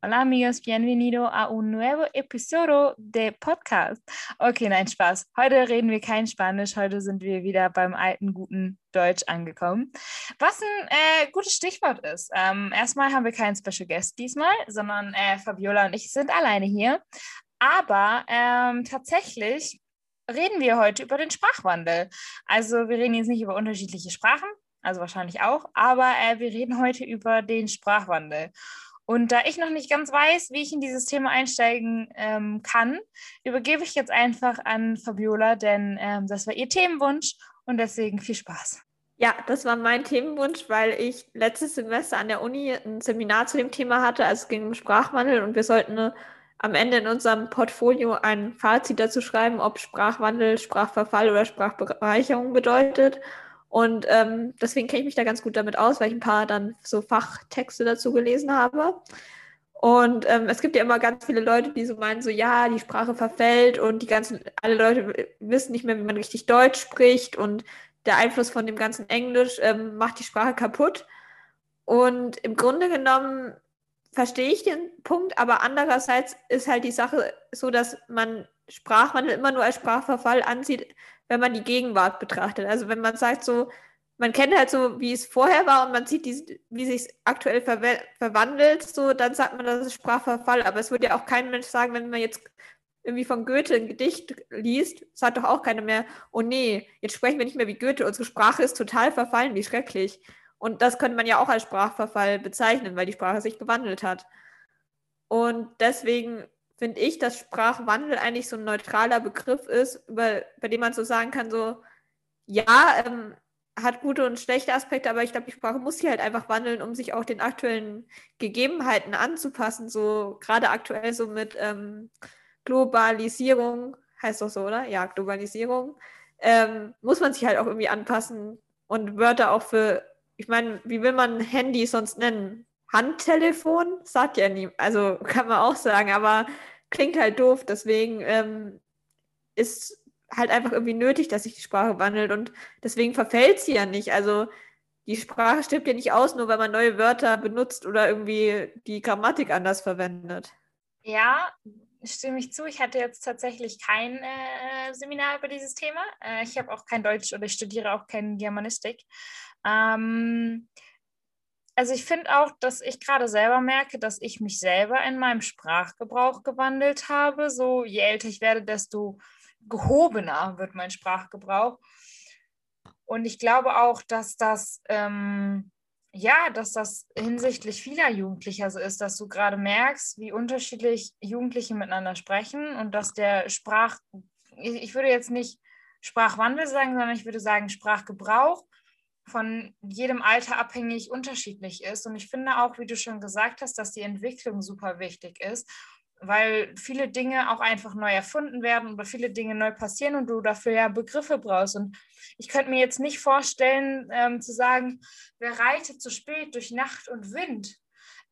Hola amigos, bienvenido a un nuevo episodio de Podcast. Okay, nein, Spaß. Heute reden wir kein Spanisch, heute sind wir wieder beim alten, guten Deutsch angekommen. Was ein äh, gutes Stichwort ist. Ähm, erstmal haben wir keinen Special Guest diesmal, sondern äh, Fabiola und ich sind alleine hier. Aber ähm, tatsächlich reden wir heute über den Sprachwandel. Also wir reden jetzt nicht über unterschiedliche Sprachen, also wahrscheinlich auch, aber äh, wir reden heute über den Sprachwandel. Und da ich noch nicht ganz weiß, wie ich in dieses Thema einsteigen ähm, kann, übergebe ich jetzt einfach an Fabiola, denn ähm, das war ihr Themenwunsch und deswegen viel Spaß. Ja, das war mein Themenwunsch, weil ich letztes Semester an der Uni ein Seminar zu dem Thema hatte. Also es ging um Sprachwandel und wir sollten äh, am Ende in unserem Portfolio ein Fazit dazu schreiben, ob Sprachwandel, Sprachverfall oder Sprachbereicherung bedeutet. Und ähm, deswegen kenne ich mich da ganz gut damit aus, weil ich ein paar dann so Fachtexte dazu gelesen habe. Und ähm, es gibt ja immer ganz viele Leute, die so meinen, so ja, die Sprache verfällt und die ganzen, alle Leute wissen nicht mehr, wie man richtig Deutsch spricht und der Einfluss von dem ganzen Englisch ähm, macht die Sprache kaputt. Und im Grunde genommen verstehe ich den Punkt, aber andererseits ist halt die Sache so, dass man Sprachwandel immer nur als Sprachverfall ansieht, wenn man die Gegenwart betrachtet. Also wenn man sagt so, man kennt halt so, wie es vorher war und man sieht, die, wie sich aktuell ver verwandelt, so, dann sagt man, das ist Sprachverfall. Aber es würde ja auch kein Mensch sagen, wenn man jetzt irgendwie von Goethe ein Gedicht liest, sagt doch auch keiner mehr, oh nee, jetzt sprechen wir nicht mehr wie Goethe, unsere Sprache ist total verfallen, wie schrecklich. Und das könnte man ja auch als Sprachverfall bezeichnen, weil die Sprache sich gewandelt hat. Und deswegen finde ich, dass Sprachwandel eigentlich so ein neutraler Begriff ist, über, bei dem man so sagen kann, so, ja, ähm, hat gute und schlechte Aspekte, aber ich glaube, die Sprache muss sich halt einfach wandeln, um sich auch den aktuellen Gegebenheiten anzupassen. So gerade aktuell so mit ähm, Globalisierung, heißt doch so, oder? Ja, Globalisierung. Ähm, muss man sich halt auch irgendwie anpassen und Wörter auch für, ich meine, wie will man Handy sonst nennen? Handtelefon? Sagt ja nie, also kann man auch sagen, aber klingt halt doof. Deswegen ähm, ist halt einfach irgendwie nötig, dass sich die Sprache wandelt und deswegen verfällt sie ja nicht. Also die Sprache stirbt ja nicht aus, nur weil man neue Wörter benutzt oder irgendwie die Grammatik anders verwendet. Ja, stimme ich zu. Ich hatte jetzt tatsächlich kein äh, Seminar über dieses Thema. Äh, ich habe auch kein Deutsch oder ich studiere auch keine Germanistik. Ähm, also ich finde auch, dass ich gerade selber merke, dass ich mich selber in meinem Sprachgebrauch gewandelt habe. So je älter ich werde, desto gehobener wird mein Sprachgebrauch. Und ich glaube auch, dass das ähm, ja, dass das hinsichtlich vieler Jugendlicher so ist, dass du gerade merkst, wie unterschiedlich Jugendliche miteinander sprechen und dass der Sprach, ich würde jetzt nicht Sprachwandel sagen, sondern ich würde sagen Sprachgebrauch von jedem Alter abhängig unterschiedlich ist. Und ich finde auch, wie du schon gesagt hast, dass die Entwicklung super wichtig ist, weil viele Dinge auch einfach neu erfunden werden oder viele Dinge neu passieren und du dafür ja Begriffe brauchst. Und ich könnte mir jetzt nicht vorstellen, ähm, zu sagen, wer reitet zu spät durch Nacht und Wind?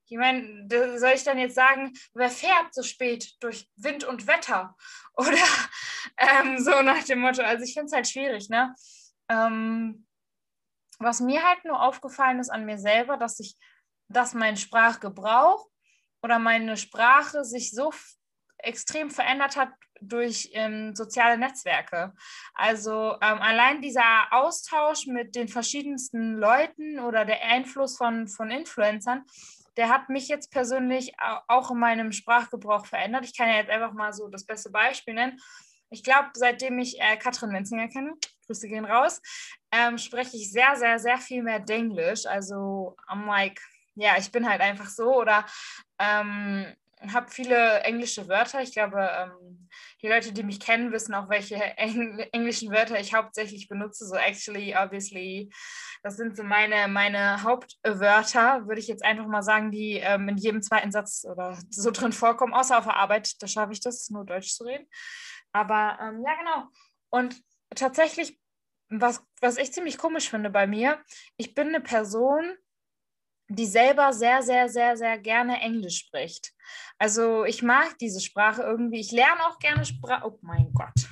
Ich meine, soll ich dann jetzt sagen, wer fährt so spät durch Wind und Wetter? Oder ähm, so nach dem Motto. Also ich finde es halt schwierig, ne? Ähm, was mir halt nur aufgefallen ist an mir selber, dass ich, dass mein Sprachgebrauch oder meine Sprache sich so extrem verändert hat durch ähm, soziale Netzwerke. Also ähm, allein dieser Austausch mit den verschiedensten Leuten oder der Einfluss von, von Influencern, der hat mich jetzt persönlich auch in meinem Sprachgebrauch verändert. Ich kann ja jetzt einfach mal so das beste Beispiel nennen. Ich glaube, seitdem ich äh, Katrin Menzinger kenne, Grüße gehen raus, ähm, spreche ich sehr, sehr, sehr viel mehr Denglisch. Also I'm like, ja, ich bin halt einfach so oder ähm, habe viele englische Wörter. Ich glaube, ähm, die Leute, die mich kennen, wissen auch, welche Engl englischen Wörter ich hauptsächlich benutze. So actually, obviously, das sind so meine, meine Hauptwörter, würde ich jetzt einfach mal sagen, die ähm, in jedem zweiten Satz oder so drin vorkommen, außer auf der Arbeit. Da schaffe ich das, nur Deutsch zu reden. Aber ähm, ja, genau. Und tatsächlich, was, was ich ziemlich komisch finde bei mir, ich bin eine Person, die selber sehr, sehr, sehr, sehr gerne Englisch spricht. Also ich mag diese Sprache irgendwie. Ich lerne auch gerne Sprache. Oh mein Gott.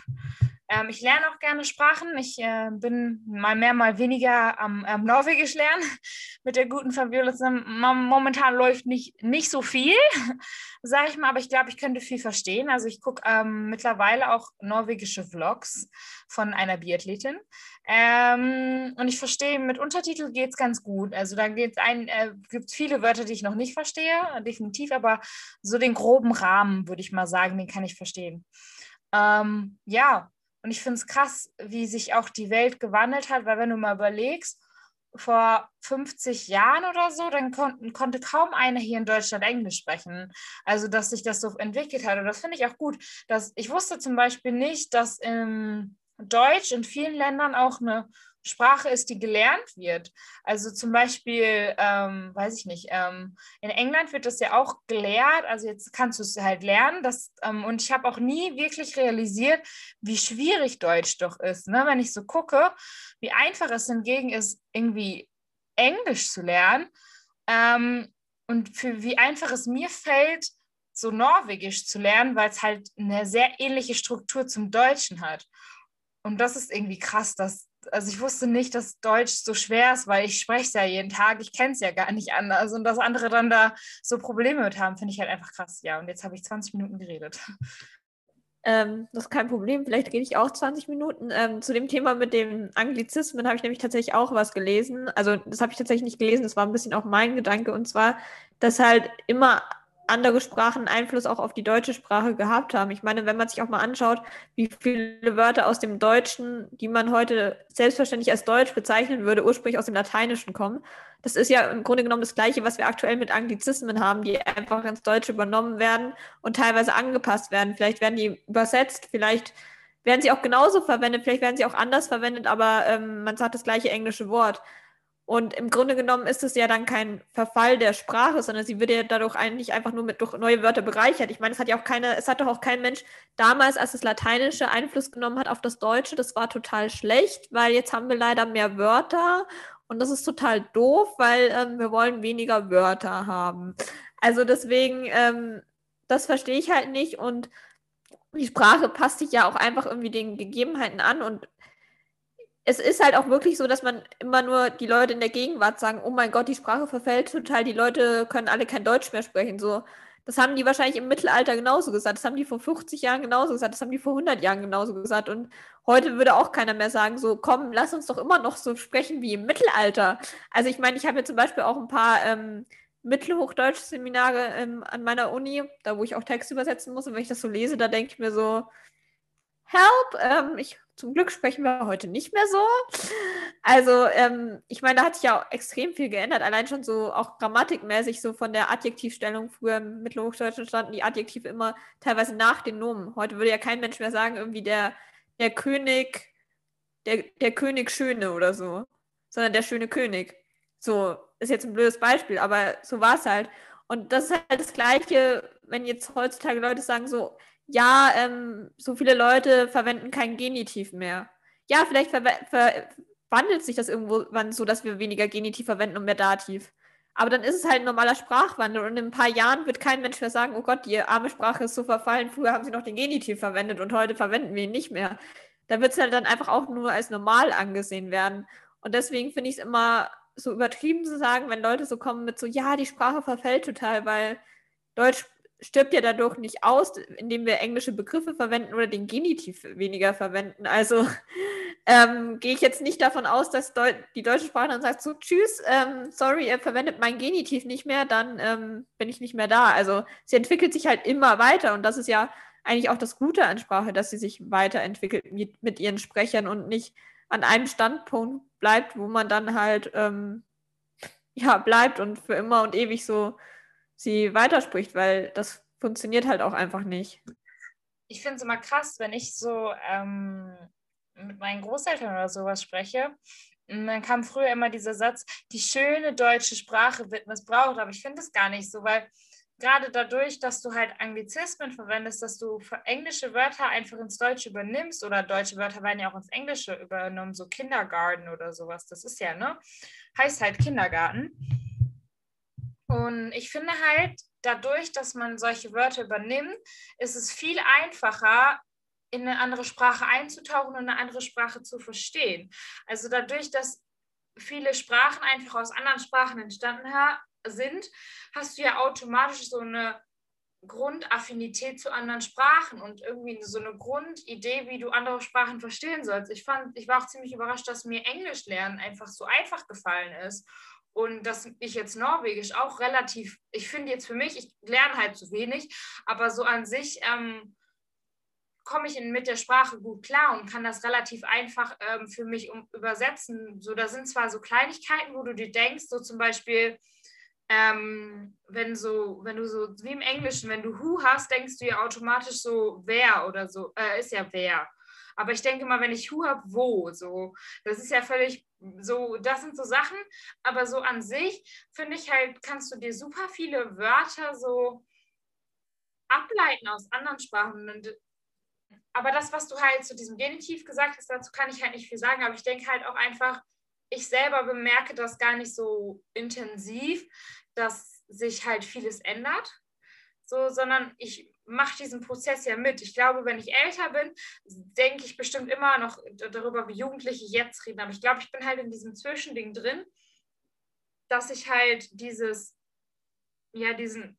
Ähm, ich lerne auch gerne Sprachen. Ich äh, bin mal mehr, mal weniger am, am Norwegisch lernen mit der guten Fabiola Momentan läuft nicht, nicht so viel, sage ich mal, aber ich glaube, ich könnte viel verstehen. Also ich gucke ähm, mittlerweile auch norwegische Vlogs von einer Biathletin. Ähm, und ich verstehe, mit Untertitel geht es ganz gut. Also da äh, gibt es viele Wörter, die ich noch nicht verstehe, definitiv, aber so den groben Rahmen, würde ich mal sagen, den kann ich verstehen. Ähm, ja, und ich finde es krass, wie sich auch die Welt gewandelt hat, weil wenn du mal überlegst, vor 50 Jahren oder so, dann kon konnte kaum einer hier in Deutschland Englisch sprechen. Also, dass sich das so entwickelt hat. Und das finde ich auch gut. Dass, ich wusste zum Beispiel nicht, dass im Deutsch in vielen Ländern auch eine Sprache ist, die gelernt wird. Also zum Beispiel, ähm, weiß ich nicht, ähm, in England wird das ja auch gelehrt, also jetzt kannst du es halt lernen. Das, ähm, und ich habe auch nie wirklich realisiert, wie schwierig Deutsch doch ist. Ne? Wenn ich so gucke, wie einfach es hingegen ist, irgendwie Englisch zu lernen ähm, und für wie einfach es mir fällt, so Norwegisch zu lernen, weil es halt eine sehr ähnliche Struktur zum Deutschen hat. Und das ist irgendwie krass, dass also ich wusste nicht, dass Deutsch so schwer ist, weil ich spreche es ja jeden Tag, ich kenne es ja gar nicht anders. Und dass andere dann da so Probleme mit haben, finde ich halt einfach krass. Ja, und jetzt habe ich 20 Minuten geredet. Ähm, das ist kein Problem, vielleicht rede ich auch 20 Minuten. Ähm, zu dem Thema mit dem Anglizismen habe ich nämlich tatsächlich auch was gelesen. Also das habe ich tatsächlich nicht gelesen, das war ein bisschen auch mein Gedanke. Und zwar, dass halt immer andere Sprachen Einfluss auch auf die deutsche Sprache gehabt haben. Ich meine, wenn man sich auch mal anschaut, wie viele Wörter aus dem Deutschen, die man heute selbstverständlich als Deutsch bezeichnen würde, ursprünglich aus dem Lateinischen kommen. Das ist ja im Grunde genommen das Gleiche, was wir aktuell mit Anglizismen haben, die einfach ins Deutsche übernommen werden und teilweise angepasst werden. Vielleicht werden die übersetzt, vielleicht werden sie auch genauso verwendet, vielleicht werden sie auch anders verwendet, aber ähm, man sagt das gleiche englische Wort. Und im Grunde genommen ist es ja dann kein Verfall der Sprache, sondern sie wird ja dadurch eigentlich einfach nur mit durch neue Wörter bereichert. Ich meine, es hat ja auch keine, es hat doch auch kein Mensch damals, als das Lateinische Einfluss genommen hat auf das Deutsche, das war total schlecht, weil jetzt haben wir leider mehr Wörter und das ist total doof, weil ähm, wir wollen weniger Wörter haben. Also deswegen, ähm, das verstehe ich halt nicht und die Sprache passt sich ja auch einfach irgendwie den Gegebenheiten an und es ist halt auch wirklich so, dass man immer nur die Leute in der Gegenwart sagen, oh mein Gott, die Sprache verfällt total, die Leute können alle kein Deutsch mehr sprechen. So, das haben die wahrscheinlich im Mittelalter genauso gesagt, das haben die vor 50 Jahren genauso gesagt, das haben die vor 100 Jahren genauso gesagt. Und heute würde auch keiner mehr sagen, so, komm, lass uns doch immer noch so sprechen wie im Mittelalter. Also ich meine, ich habe ja zum Beispiel auch ein paar ähm, Mittelhochdeutsche-Seminare ähm, an meiner Uni, da wo ich auch Text übersetzen muss. Und wenn ich das so lese, da denke ich mir so, help, ähm, ich zum Glück sprechen wir heute nicht mehr so. Also, ähm, ich meine, da hat sich ja extrem viel geändert. Allein schon so auch grammatikmäßig, so von der Adjektivstellung. Früher im Mittelhochdeutschen standen die Adjektive immer teilweise nach den Nomen. Heute würde ja kein Mensch mehr sagen, irgendwie der, der König, der, der König Schöne oder so, sondern der schöne König. So, ist jetzt ein blödes Beispiel, aber so war es halt. Und das ist halt das Gleiche, wenn jetzt heutzutage Leute sagen, so, ja, ähm, so viele Leute verwenden kein Genitiv mehr. Ja, vielleicht ver verwandelt sich das irgendwann so, dass wir weniger Genitiv verwenden und mehr Dativ. Aber dann ist es halt ein normaler Sprachwandel und in ein paar Jahren wird kein Mensch mehr sagen, oh Gott, die arme Sprache ist so verfallen, früher haben sie noch den Genitiv verwendet und heute verwenden wir ihn nicht mehr. Da wird es halt dann einfach auch nur als normal angesehen werden. Und deswegen finde ich es immer so übertrieben zu sagen, wenn Leute so kommen mit so, ja, die Sprache verfällt total, weil Deutsch stirbt ja dadurch nicht aus, indem wir englische Begriffe verwenden oder den Genitiv weniger verwenden. Also ähm, gehe ich jetzt nicht davon aus, dass Deu die deutsche Sprache dann sagt, so tschüss, ähm, sorry, ihr verwendet mein Genitiv nicht mehr, dann ähm, bin ich nicht mehr da. Also sie entwickelt sich halt immer weiter und das ist ja eigentlich auch das Gute an Sprache, dass sie sich weiterentwickelt mit, mit ihren Sprechern und nicht an einem Standpunkt bleibt, wo man dann halt ähm, ja bleibt und für immer und ewig so sie weiterspricht, weil das funktioniert halt auch einfach nicht. Ich finde es immer krass, wenn ich so ähm, mit meinen Großeltern oder sowas spreche. Und dann kam früher immer dieser Satz, die schöne deutsche Sprache wird missbraucht, aber ich finde es gar nicht so, weil gerade dadurch, dass du halt Anglizismen verwendest, dass du englische Wörter einfach ins Deutsche übernimmst oder deutsche Wörter werden ja auch ins Englische übernommen, so Kindergarten oder sowas, das ist ja, ne? Heißt halt Kindergarten. Und ich finde halt, dadurch, dass man solche Wörter übernimmt, ist es viel einfacher, in eine andere Sprache einzutauchen und eine andere Sprache zu verstehen. Also dadurch, dass viele Sprachen einfach aus anderen Sprachen entstanden sind, hast du ja automatisch so eine Grundaffinität zu anderen Sprachen und irgendwie so eine Grundidee, wie du andere Sprachen verstehen sollst. Ich fand, ich war auch ziemlich überrascht, dass mir Englisch lernen einfach so einfach gefallen ist und dass ich jetzt Norwegisch auch relativ, ich finde jetzt für mich, ich lerne halt zu wenig, aber so an sich ähm, komme ich in, mit der Sprache gut klar und kann das relativ einfach ähm, für mich um, übersetzen. So, da sind zwar so Kleinigkeiten, wo du dir denkst, so zum Beispiel, ähm, wenn so, wenn du so, wie im Englischen, wenn du who hast, denkst du ja automatisch so wer oder so, äh, ist ja wer. Aber ich denke mal, wenn ich who habe, wo, so, das ist ja völlig so, das sind so Sachen, aber so an sich finde ich halt, kannst du dir super viele Wörter so ableiten aus anderen Sprachen. Und, aber das, was du halt zu diesem Genitiv gesagt hast, dazu kann ich halt nicht viel sagen, aber ich denke halt auch einfach, ich selber bemerke das gar nicht so intensiv, dass sich halt vieles ändert, so, sondern ich mache diesen Prozess ja mit. Ich glaube, wenn ich älter bin, denke ich bestimmt immer noch darüber, wie Jugendliche jetzt reden. Aber ich glaube, ich bin halt in diesem Zwischending drin, dass ich halt dieses, ja, diesen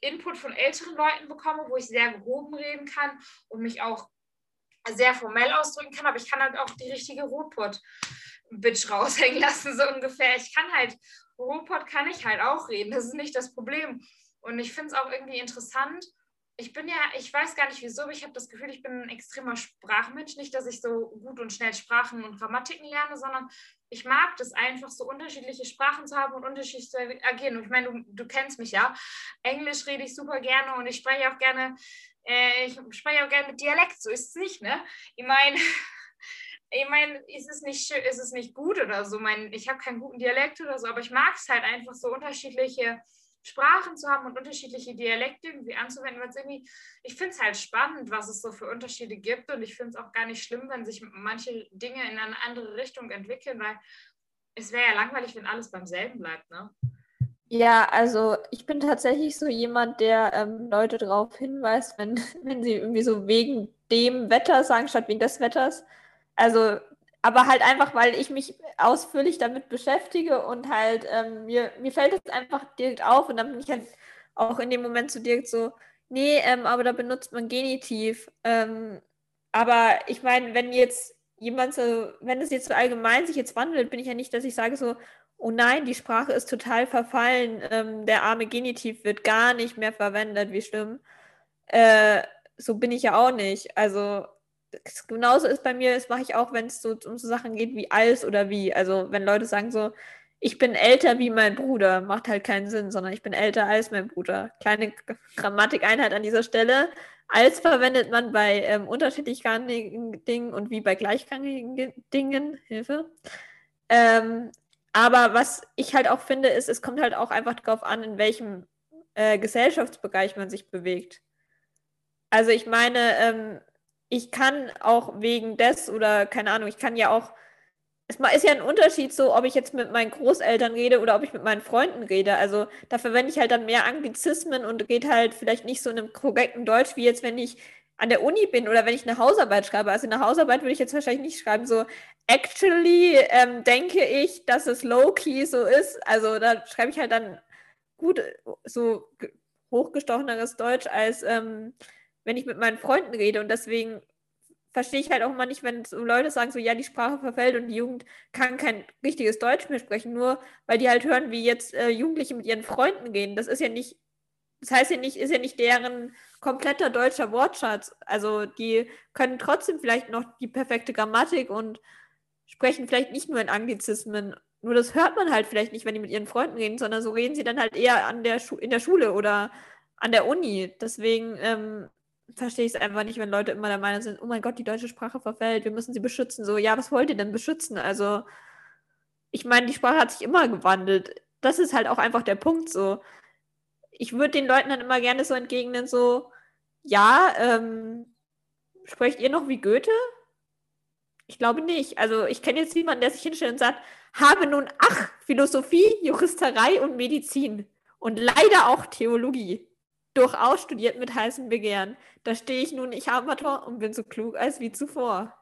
Input von älteren Leuten bekomme, wo ich sehr gehoben reden kann und mich auch sehr formell ausdrücken kann, aber ich kann halt auch die richtige Rotpot Bitch raushängen lassen, so ungefähr. Ich kann halt, Robot kann ich halt auch reden, das ist nicht das Problem. Und ich finde es auch irgendwie interessant. Ich bin ja, ich weiß gar nicht wieso, aber ich habe das Gefühl, ich bin ein extremer Sprachmensch. Nicht, dass ich so gut und schnell Sprachen und Grammatiken lerne, sondern ich mag das einfach, so unterschiedliche Sprachen zu haben und unterschiedlich zu agieren. Und ich meine, du, du kennst mich ja. Englisch rede ich super gerne und ich spreche auch gerne, äh, ich spreche auch gerne mit Dialekt, so ist es nicht, ne? Ich meine, ich meine, ist es nicht ist es nicht gut oder so. Mein, ich habe keinen guten Dialekt oder so, aber ich mag es halt einfach so unterschiedliche Sprachen zu haben und unterschiedliche Dialekte irgendwie anzuwenden, weil irgendwie, ich finde es halt spannend, was es so für Unterschiede gibt und ich finde es auch gar nicht schlimm, wenn sich manche Dinge in eine andere Richtung entwickeln, weil es wäre ja langweilig, wenn alles beim selben bleibt, ne? Ja, also ich bin tatsächlich so jemand, der ähm, Leute darauf hinweist, wenn, wenn sie irgendwie so wegen dem Wetter sagen, statt wegen des Wetters. Also, aber halt einfach, weil ich mich ausführlich damit beschäftige und halt ähm, mir, mir fällt es einfach direkt auf und dann bin ich halt auch in dem Moment so direkt so, nee, ähm, aber da benutzt man Genitiv. Ähm, aber ich meine, wenn jetzt jemand so, wenn es jetzt so allgemein sich jetzt wandelt, bin ich ja nicht, dass ich sage so, oh nein, die Sprache ist total verfallen, ähm, der arme Genitiv wird gar nicht mehr verwendet, wie schlimm. Äh, so bin ich ja auch nicht. Also genauso ist bei mir, das mache ich auch, wenn es so um so Sachen geht wie als oder wie. Also wenn Leute sagen so, ich bin älter wie mein Bruder, macht halt keinen Sinn, sondern ich bin älter als mein Bruder. Kleine Grammatikeinheit an dieser Stelle. Als verwendet man bei ähm, unterschiedlichen Dingen und wie bei gleichrangigen Dingen. Hilfe. Ähm, aber was ich halt auch finde, ist, es kommt halt auch einfach darauf an, in welchem äh, Gesellschaftsbereich man sich bewegt. Also ich meine, ähm, ich kann auch wegen des oder keine Ahnung, ich kann ja auch, es ist ja ein Unterschied so, ob ich jetzt mit meinen Großeltern rede oder ob ich mit meinen Freunden rede. Also da verwende ich halt dann mehr Anglizismen und rede halt vielleicht nicht so in einem korrekten Deutsch, wie jetzt, wenn ich an der Uni bin oder wenn ich eine Hausarbeit schreibe. Also eine Hausarbeit würde ich jetzt wahrscheinlich nicht schreiben, so actually ähm, denke ich, dass es low-key so ist. Also da schreibe ich halt dann gut so hochgestocheneres Deutsch als ähm, wenn ich mit meinen Freunden rede. Und deswegen verstehe ich halt auch immer nicht, wenn so Leute sagen, so ja, die Sprache verfällt und die Jugend kann kein richtiges Deutsch mehr sprechen, nur weil die halt hören, wie jetzt äh, Jugendliche mit ihren Freunden gehen. Das ist ja nicht, das heißt ja nicht, ist ja nicht deren kompletter deutscher Wortschatz. Also die können trotzdem vielleicht noch die perfekte Grammatik und sprechen vielleicht nicht nur in Anglizismen. Nur das hört man halt vielleicht nicht, wenn die mit ihren Freunden reden, sondern so reden sie dann halt eher an der in der Schule oder an der Uni. Deswegen ähm, verstehe ich es einfach nicht, wenn Leute immer der Meinung sind, oh mein Gott, die deutsche Sprache verfällt, wir müssen sie beschützen. So, ja, was wollt ihr denn beschützen? Also, ich meine, die Sprache hat sich immer gewandelt. Das ist halt auch einfach der Punkt so. Ich würde den Leuten dann immer gerne so entgegnen, so, ja, ähm, sprecht ihr noch wie Goethe? Ich glaube nicht. Also ich kenne jetzt niemanden, der sich hinstellt und sagt, habe nun ach Philosophie, Juristerei und Medizin und leider auch Theologie. Durchaus studiert mit heißem Begehren. Da stehe ich nun, ich Amateur und bin so klug als wie zuvor.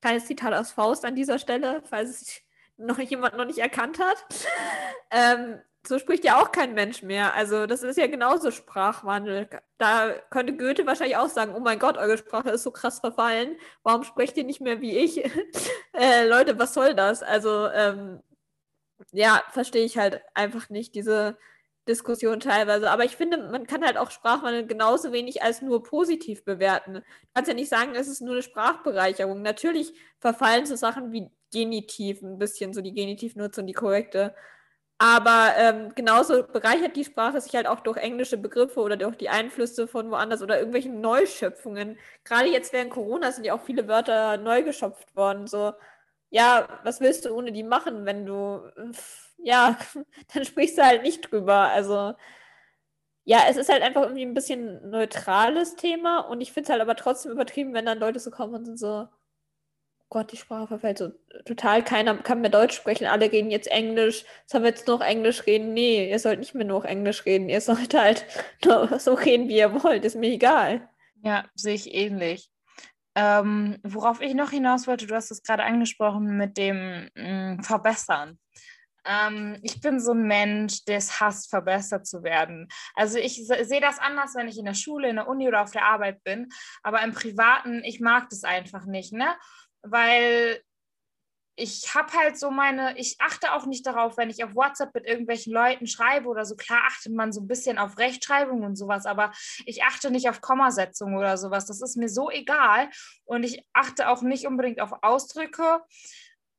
Kleines Zitat aus Faust an dieser Stelle, falls es noch jemand noch nicht erkannt hat. ähm, so spricht ja auch kein Mensch mehr. Also das ist ja genauso Sprachwandel. Da könnte Goethe wahrscheinlich auch sagen, oh mein Gott, eure Sprache ist so krass verfallen. Warum sprecht ihr nicht mehr wie ich? äh, Leute, was soll das? Also ähm, ja, verstehe ich halt einfach nicht diese Diskussion teilweise. Aber ich finde, man kann halt auch Sprachwandel genauso wenig als nur positiv bewerten. Du kannst ja nicht sagen, es ist nur eine Sprachbereicherung. Natürlich verfallen so Sachen wie Genitiv ein bisschen, so die Genitivnutzung, die korrekte. Aber ähm, genauso bereichert die Sprache sich halt auch durch englische Begriffe oder durch die Einflüsse von woanders oder irgendwelchen Neuschöpfungen. Gerade jetzt während Corona sind ja auch viele Wörter neu geschöpft worden. So, ja, was willst du ohne die machen, wenn du, ja, dann sprichst du halt nicht drüber. Also, ja, es ist halt einfach irgendwie ein bisschen neutrales Thema und ich finde es halt aber trotzdem übertrieben, wenn dann Leute so kommen und sind so, Gott, die Sprache verfällt so total. Keiner kann mehr Deutsch sprechen, alle reden jetzt Englisch. Sollen wir jetzt noch Englisch reden? Nee, ihr sollt nicht mehr nur Englisch reden. Ihr sollt halt nur so reden, wie ihr wollt. Ist mir egal. Ja, sehe ich ähnlich. Ähm, worauf ich noch hinaus wollte, du hast es gerade angesprochen mit dem mh, mm, Verbessern. Ähm, ich bin so ein Mensch, der es hasst, verbessert zu werden. Also ich sehe das anders, wenn ich in der Schule, in der Uni oder auf der Arbeit bin. Aber im Privaten, ich mag das einfach nicht. Ne? weil ich habe halt so meine, ich achte auch nicht darauf, wenn ich auf WhatsApp mit irgendwelchen Leuten schreibe oder so. Klar achtet man so ein bisschen auf Rechtschreibung und sowas, aber ich achte nicht auf Kommasetzung oder sowas. Das ist mir so egal. Und ich achte auch nicht unbedingt auf Ausdrücke.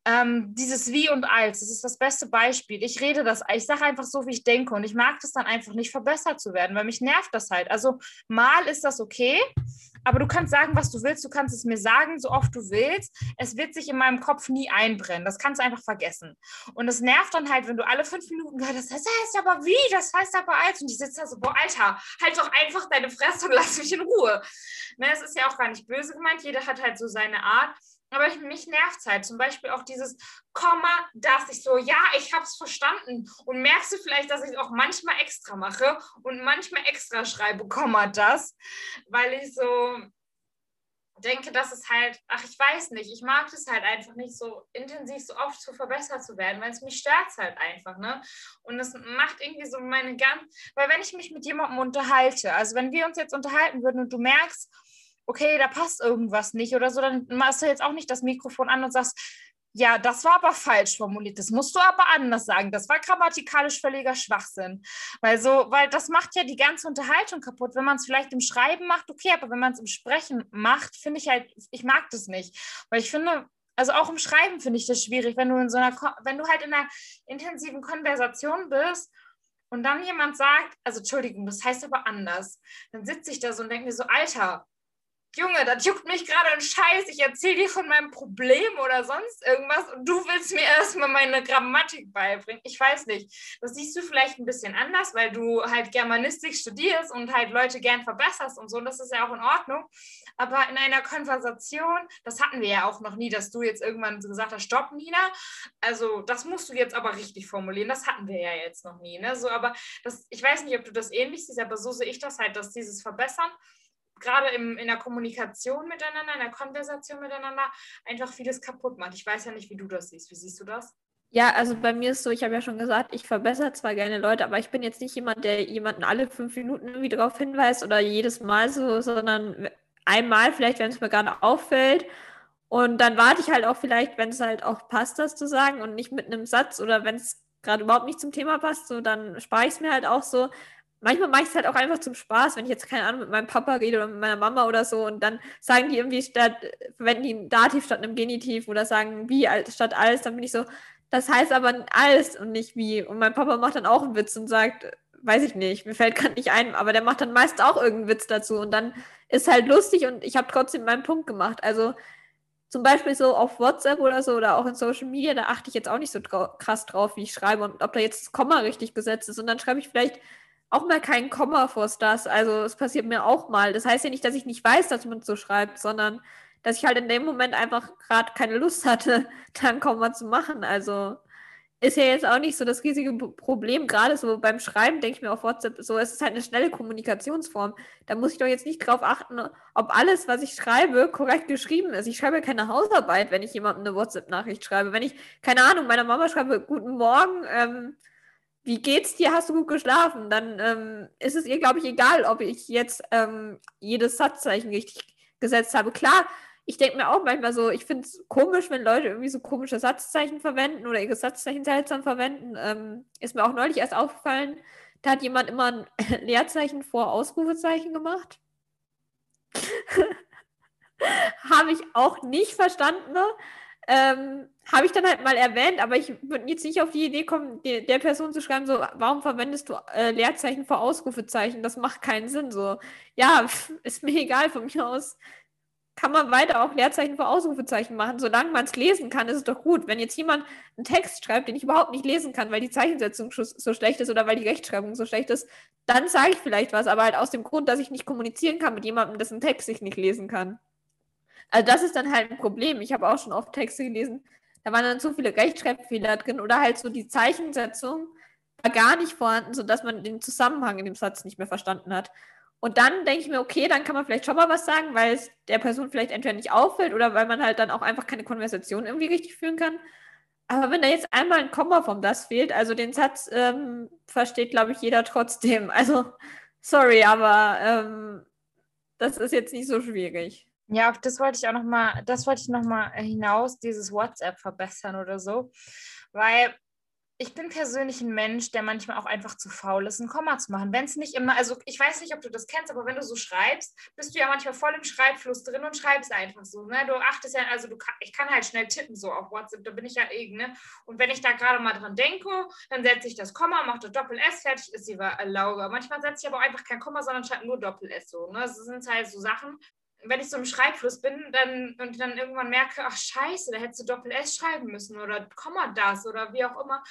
Ähm, dieses Wie und Als, das ist das beste Beispiel. Ich rede das, ich sage einfach so, wie ich denke und ich mag das dann einfach nicht verbessert zu werden, weil mich nervt das halt. Also mal ist das okay, aber du kannst sagen, was du willst, du kannst es mir sagen, so oft du willst. Es wird sich in meinem Kopf nie einbrennen. Das kannst du einfach vergessen. Und es nervt dann halt, wenn du alle fünf Minuten hörst, das heißt aber wie, das heißt aber als. Und ich sitze da so, boah, Alter, halt doch einfach deine Fresse und lass mich in Ruhe. Ne, ist ja auch gar nicht böse gemeint, jeder hat halt so seine Art. Aber ich, mich nervt es halt. Zum Beispiel auch dieses Komma, dass ich so, ja, ich habe es verstanden. Und merkst du vielleicht, dass ich es auch manchmal extra mache und manchmal extra schreibe, Komma, das, weil ich so denke, dass es halt, ach, ich weiß nicht, ich mag es halt einfach nicht so intensiv, so oft zu verbessert zu werden, weil es mich stört halt einfach, ne? Und es macht irgendwie so meine ganz, weil wenn ich mich mit jemandem unterhalte, also wenn wir uns jetzt unterhalten würden und du merkst, okay, da passt irgendwas nicht oder so, dann machst du jetzt auch nicht das Mikrofon an und sagst, ja, das war aber falsch formuliert. Das musst du aber anders sagen. Das war grammatikalisch völliger Schwachsinn. Weil so, weil das macht ja die ganze Unterhaltung kaputt. Wenn man es vielleicht im Schreiben macht, okay, aber wenn man es im Sprechen macht, finde ich halt, ich mag das nicht. Weil ich finde, also auch im Schreiben finde ich das schwierig, wenn du in so einer, wenn du halt in einer intensiven Konversation bist und dann jemand sagt, also Entschuldigung, das heißt aber anders, dann sitze ich da so und denke mir so, Alter, Junge, das juckt mich gerade ein Scheiß. Ich erzähle dir von meinem Problem oder sonst irgendwas und du willst mir erstmal meine Grammatik beibringen. Ich weiß nicht. Das siehst du vielleicht ein bisschen anders, weil du halt Germanistik studierst und halt Leute gern verbesserst und so. Und das ist ja auch in Ordnung. Aber in einer Konversation, das hatten wir ja auch noch nie, dass du jetzt irgendwann gesagt hast, stopp, Nina. Also das musst du jetzt aber richtig formulieren. Das hatten wir ja jetzt noch nie. Ne? So, aber das, ich weiß nicht, ob du das ähnlich siehst, aber so sehe ich das halt, dass dieses Verbessern gerade im, in der Kommunikation miteinander, in der Konversation miteinander einfach vieles kaputt macht. Ich weiß ja nicht, wie du das siehst. Wie siehst du das? Ja, also bei mir ist so, ich habe ja schon gesagt, ich verbessere zwar gerne Leute, aber ich bin jetzt nicht jemand, der jemanden alle fünf Minuten irgendwie darauf hinweist oder jedes Mal so, sondern einmal vielleicht, wenn es mir gerade auffällt. Und dann warte ich halt auch vielleicht, wenn es halt auch passt, das zu sagen und nicht mit einem Satz oder wenn es gerade überhaupt nicht zum Thema passt, so dann spare ich es mir halt auch so manchmal mache ich es halt auch einfach zum Spaß, wenn ich jetzt keine Ahnung mit meinem Papa rede oder mit meiner Mama oder so und dann sagen die irgendwie statt, verwenden die ein Dativ statt einem Genitiv oder sagen wie statt alles, dann bin ich so, das heißt aber alles und nicht wie. Und mein Papa macht dann auch einen Witz und sagt, weiß ich nicht, mir fällt gerade nicht ein, aber der macht dann meist auch irgendeinen Witz dazu und dann ist halt lustig und ich habe trotzdem meinen Punkt gemacht. Also zum Beispiel so auf WhatsApp oder so oder auch in Social Media, da achte ich jetzt auch nicht so krass drauf, wie ich schreibe und ob da jetzt das Komma richtig gesetzt ist und dann schreibe ich vielleicht auch mal kein Komma vor Stars. Also es passiert mir auch mal. Das heißt ja nicht, dass ich nicht weiß, dass man so schreibt, sondern dass ich halt in dem Moment einfach gerade keine Lust hatte, da ein Komma zu machen. Also ist ja jetzt auch nicht so das riesige Problem. Gerade so beim Schreiben denke ich mir auf WhatsApp so, es ist halt eine schnelle Kommunikationsform. Da muss ich doch jetzt nicht drauf achten, ob alles, was ich schreibe, korrekt geschrieben ist. Ich schreibe keine Hausarbeit, wenn ich jemandem eine WhatsApp-Nachricht schreibe. Wenn ich, keine Ahnung, meiner Mama schreibe, guten Morgen, ähm, wie geht's dir? Hast du gut geschlafen? Dann ähm, ist es ihr, glaube ich, egal, ob ich jetzt ähm, jedes Satzzeichen richtig gesetzt habe. Klar, ich denke mir auch manchmal so, ich finde es komisch, wenn Leute irgendwie so komische Satzzeichen verwenden oder ihre Satzzeichen seltsam verwenden. Ähm, ist mir auch neulich erst aufgefallen, da hat jemand immer ein Leerzeichen vor Ausrufezeichen gemacht. Habe ich auch nicht verstanden. Ne? Ähm, Habe ich dann halt mal erwähnt, aber ich würde jetzt nicht auf die Idee kommen, die, der Person zu schreiben, so, warum verwendest du äh, Leerzeichen vor Ausrufezeichen? Das macht keinen Sinn. So, ja, ist mir egal von mir aus kann man weiter auch Leerzeichen vor Ausrufezeichen machen. Solange man es lesen kann, ist es doch gut. Wenn jetzt jemand einen Text schreibt, den ich überhaupt nicht lesen kann, weil die Zeichensetzung so schlecht ist oder weil die Rechtschreibung so schlecht ist, dann sage ich vielleicht was, aber halt aus dem Grund, dass ich nicht kommunizieren kann mit jemandem, dessen Text ich nicht lesen kann. Also das ist dann halt ein Problem. Ich habe auch schon oft Texte gelesen, da waren dann zu viele Rechtschreibfehler drin oder halt so die Zeichensetzung war gar nicht vorhanden, sodass man den Zusammenhang in dem Satz nicht mehr verstanden hat. Und dann denke ich mir, okay, dann kann man vielleicht schon mal was sagen, weil es der Person vielleicht entweder nicht auffällt oder weil man halt dann auch einfach keine Konversation irgendwie richtig führen kann. Aber wenn da jetzt einmal ein Komma vom das fehlt, also den Satz ähm, versteht, glaube ich, jeder trotzdem. Also, sorry, aber ähm, das ist jetzt nicht so schwierig. Ja, auf das wollte ich auch noch mal, das wollte ich noch mal hinaus, dieses WhatsApp verbessern oder so, weil ich bin persönlich ein Mensch, der manchmal auch einfach zu faul ist, ein Komma zu machen. Wenn es nicht immer, also ich weiß nicht, ob du das kennst, aber wenn du so schreibst, bist du ja manchmal voll im Schreibfluss drin und schreibst einfach so. Ne? Du achtest ja, also du ich kann halt schnell tippen so auf WhatsApp, da bin ich ja eh, ne? Und wenn ich da gerade mal dran denke, dann setze ich das Komma, mache das Doppel-S, fertig ist die Laube. Manchmal setze ich aber auch einfach kein Komma, sondern schreibe nur Doppel-S so. Ne? Das sind halt so Sachen, wenn ich so im Schreibfluss bin dann, und dann irgendwann merke, ach scheiße, da hättest du Doppel-S schreiben müssen oder Komma das oder wie auch immer,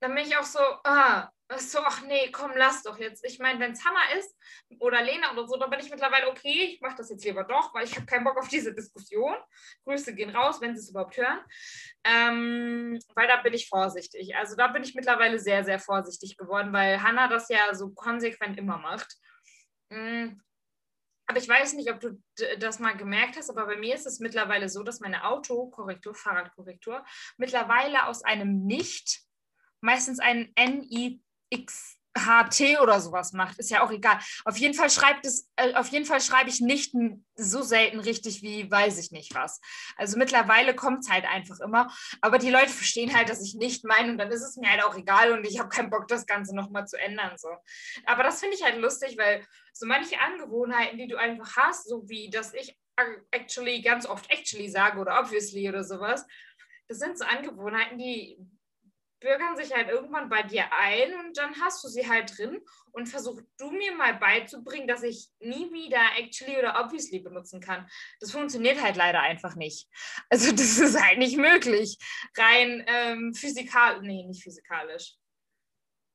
dann bin ich auch so, ah, so, ach nee, komm, lass doch jetzt. Ich meine, wenn es Hannah ist oder Lena oder so, dann bin ich mittlerweile okay, ich mache das jetzt lieber doch, weil ich habe keinen Bock auf diese Diskussion. Grüße gehen raus, wenn sie es überhaupt hören. Ähm, weil da bin ich vorsichtig. Also da bin ich mittlerweile sehr, sehr vorsichtig geworden, weil Hannah das ja so konsequent immer macht. Mhm. Aber ich weiß nicht, ob du das mal gemerkt hast, aber bei mir ist es mittlerweile so, dass meine Autokorrektur, Fahrradkorrektur, mittlerweile aus einem Nicht meistens ein N-I-X-H-T oder sowas macht. Ist ja auch egal. Auf jeden Fall schreibt es, äh, auf jeden Fall schreibe ich nicht so selten richtig wie weiß ich nicht was. Also mittlerweile kommt es halt einfach immer. Aber die Leute verstehen halt, dass ich nicht meine und dann ist es mir halt auch egal und ich habe keinen Bock, das Ganze nochmal zu ändern. So. Aber das finde ich halt lustig, weil so manche Angewohnheiten, die du einfach hast, so wie dass ich actually ganz oft actually sage oder obviously oder sowas, das sind so Angewohnheiten, die bürgern sich halt irgendwann bei dir ein und dann hast du sie halt drin und versuch du mir mal beizubringen, dass ich nie wieder actually oder obviously benutzen kann. Das funktioniert halt leider einfach nicht. Also das ist halt nicht möglich. Rein ähm, physikalisch, nee, nicht physikalisch.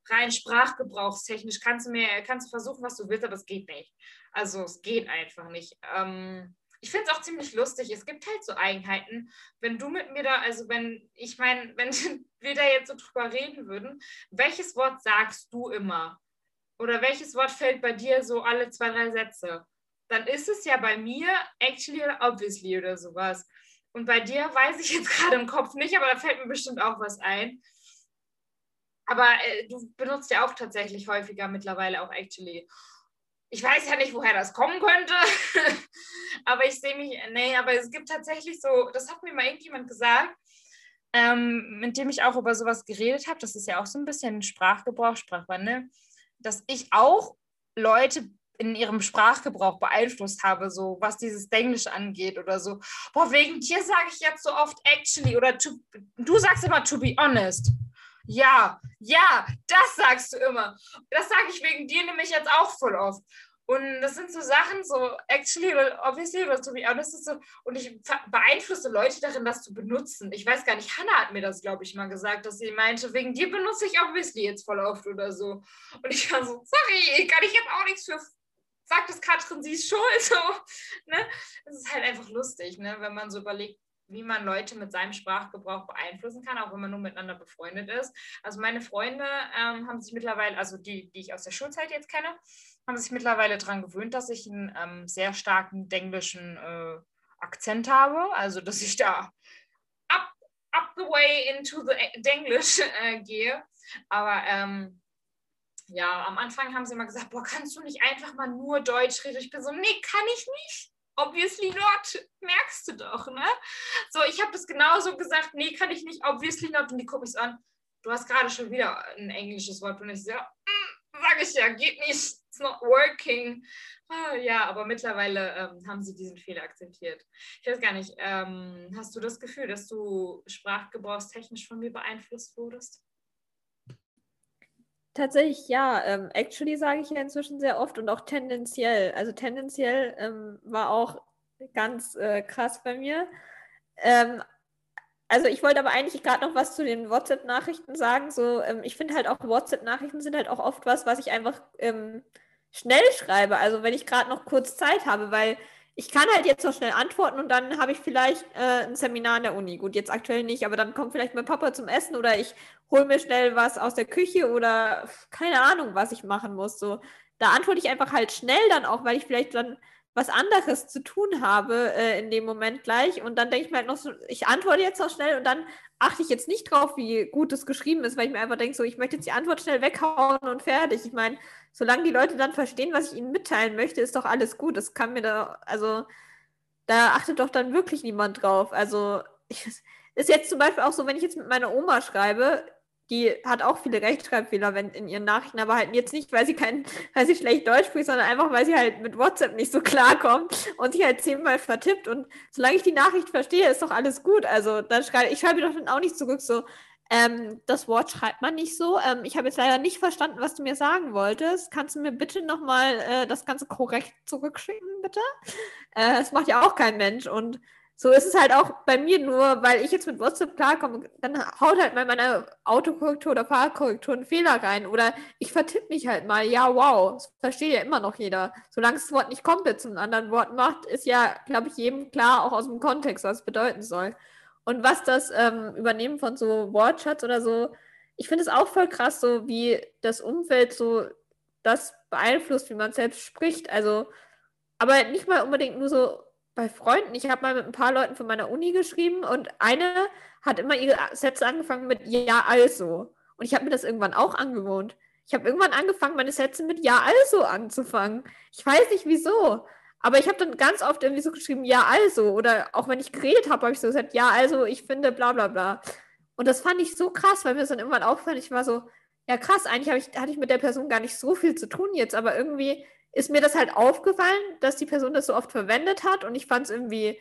Rein sprachgebrauchstechnisch kannst du mir, kannst du versuchen, was du willst, aber es geht nicht. Also es geht einfach nicht. Ähm, ich finde es auch ziemlich lustig. Es gibt halt so Eigenheiten. Wenn du mit mir da, also wenn, ich meine, wenn wir da jetzt so drüber reden würden, welches Wort sagst du immer? Oder welches Wort fällt bei dir so alle zwei, drei Sätze? Dann ist es ja bei mir actually oder obviously oder sowas. Und bei dir weiß ich jetzt gerade im Kopf nicht, aber da fällt mir bestimmt auch was ein. Aber äh, du benutzt ja auch tatsächlich häufiger mittlerweile auch actually ich weiß ja nicht, woher das kommen könnte, aber ich sehe mich, nee, aber es gibt tatsächlich so, das hat mir mal irgendjemand gesagt, ähm, mit dem ich auch über sowas geredet habe, das ist ja auch so ein bisschen Sprachgebrauch, Sprachwandel, dass ich auch Leute in ihrem Sprachgebrauch beeinflusst habe, so was dieses Englisch angeht oder so. Boah, wegen dir sage ich jetzt so oft actually oder to, du sagst immer to be honest. Ja, ja, das sagst du immer. Das sage ich wegen dir nämlich jetzt auch voll oft. Und das sind so Sachen, so actually obviously oder to be honest, ist so, und ich beeinflusse Leute darin, das zu benutzen. Ich weiß gar nicht, Hannah hat mir das, glaube ich, mal gesagt, dass sie meinte, wegen dir benutze ich obviously jetzt voll oft oder so. Und ich war so, sorry, kann ich jetzt auch nichts für. Sagt es Katrin, sie ist schuld, so. Ne? Das ist halt einfach lustig, ne? wenn man so überlegt, wie man Leute mit seinem Sprachgebrauch beeinflussen kann, auch wenn man nur miteinander befreundet ist. Also meine Freunde ähm, haben sich mittlerweile, also die, die ich aus der Schulzeit jetzt kenne, haben sich mittlerweile daran gewöhnt, dass ich einen ähm, sehr starken denglischen äh, Akzent habe. Also dass ich da up, up the way into the Denglish äh, gehe. Aber ähm, ja, am Anfang haben sie immer gesagt, boah, kannst du nicht einfach mal nur Deutsch reden? Ich bin so, nee, kann ich nicht obviously not, merkst du doch, ne? So, ich habe das genauso gesagt, nee, kann ich nicht, obviously not. Und die gucke ich an, du hast gerade schon wieder ein englisches Wort und ich so, mm, sag ich ja, geht nicht, it's not working. Ah, ja, aber mittlerweile ähm, haben sie diesen Fehler akzeptiert. Ich weiß gar nicht, ähm, hast du das Gefühl, dass du sprachgebrauchstechnisch von mir beeinflusst wurdest? Tatsächlich ja. Ähm, actually sage ich ja inzwischen sehr oft und auch tendenziell. Also tendenziell ähm, war auch ganz äh, krass bei mir. Ähm, also ich wollte aber eigentlich gerade noch was zu den WhatsApp-Nachrichten sagen. So, ähm, ich finde halt auch WhatsApp-Nachrichten sind halt auch oft was, was ich einfach ähm, schnell schreibe. Also wenn ich gerade noch kurz Zeit habe, weil ich kann halt jetzt noch schnell antworten und dann habe ich vielleicht äh, ein Seminar an der Uni. Gut, jetzt aktuell nicht, aber dann kommt vielleicht mein Papa zum Essen oder ich hole mir schnell was aus der Küche oder keine Ahnung, was ich machen muss. So, da antworte ich einfach halt schnell dann auch, weil ich vielleicht dann was anderes zu tun habe äh, in dem Moment gleich. Und dann denke ich mir halt noch so, ich antworte jetzt noch schnell und dann achte ich jetzt nicht drauf, wie gut es geschrieben ist, weil ich mir einfach denke, so, ich möchte jetzt die Antwort schnell weghauen und fertig. Ich meine, solange die Leute dann verstehen, was ich ihnen mitteilen möchte, ist doch alles gut. Das kann mir da, also, da achtet doch dann wirklich niemand drauf. Also, ich, ist jetzt zum Beispiel auch so, wenn ich jetzt mit meiner Oma schreibe, die hat auch viele Rechtschreibfehler wenn, in ihren Nachrichten, aber halt jetzt nicht, weil sie kein, weil sie schlecht Deutsch spricht, sondern einfach, weil sie halt mit WhatsApp nicht so klarkommt und sich halt zehnmal vertippt. Und solange ich die Nachricht verstehe, ist doch alles gut. Also dann schreibe ich schreibe doch dann auch nicht zurück so, ähm, das Wort schreibt man nicht so. Ähm, ich habe jetzt leider nicht verstanden, was du mir sagen wolltest. Kannst du mir bitte nochmal äh, das Ganze korrekt zurückschicken, bitte? Äh, das macht ja auch kein Mensch. Und so ist es halt auch bei mir nur, weil ich jetzt mit WhatsApp klarkomme, dann haut halt mal meine Autokorrektur oder Fahrkorrektur einen Fehler rein. Oder ich vertippe mich halt mal. Ja, wow, das versteht ja immer noch jeder. Solange das Wort nicht komplett zum anderen Wort macht, ist ja, glaube ich, jedem klar, auch aus dem Kontext, was es bedeuten soll. Und was das ähm, Übernehmen von so Wortschatz oder so, ich finde es auch voll krass, so wie das Umfeld so das beeinflusst, wie man selbst spricht. Also, aber nicht mal unbedingt nur so bei Freunden. Ich habe mal mit ein paar Leuten von meiner Uni geschrieben und eine hat immer ihre Sätze angefangen mit Ja, also. Und ich habe mir das irgendwann auch angewohnt. Ich habe irgendwann angefangen, meine Sätze mit Ja, also anzufangen. Ich weiß nicht wieso. Aber ich habe dann ganz oft irgendwie so geschrieben, ja, also. Oder auch wenn ich geredet habe, habe ich so gesagt, ja, also, ich finde, bla bla bla. Und das fand ich so krass, weil mir das dann irgendwann aufgefallen ich war so, ja krass, eigentlich ich, hatte ich mit der Person gar nicht so viel zu tun jetzt, aber irgendwie ist mir das halt aufgefallen, dass die Person das so oft verwendet hat und ich fand es irgendwie,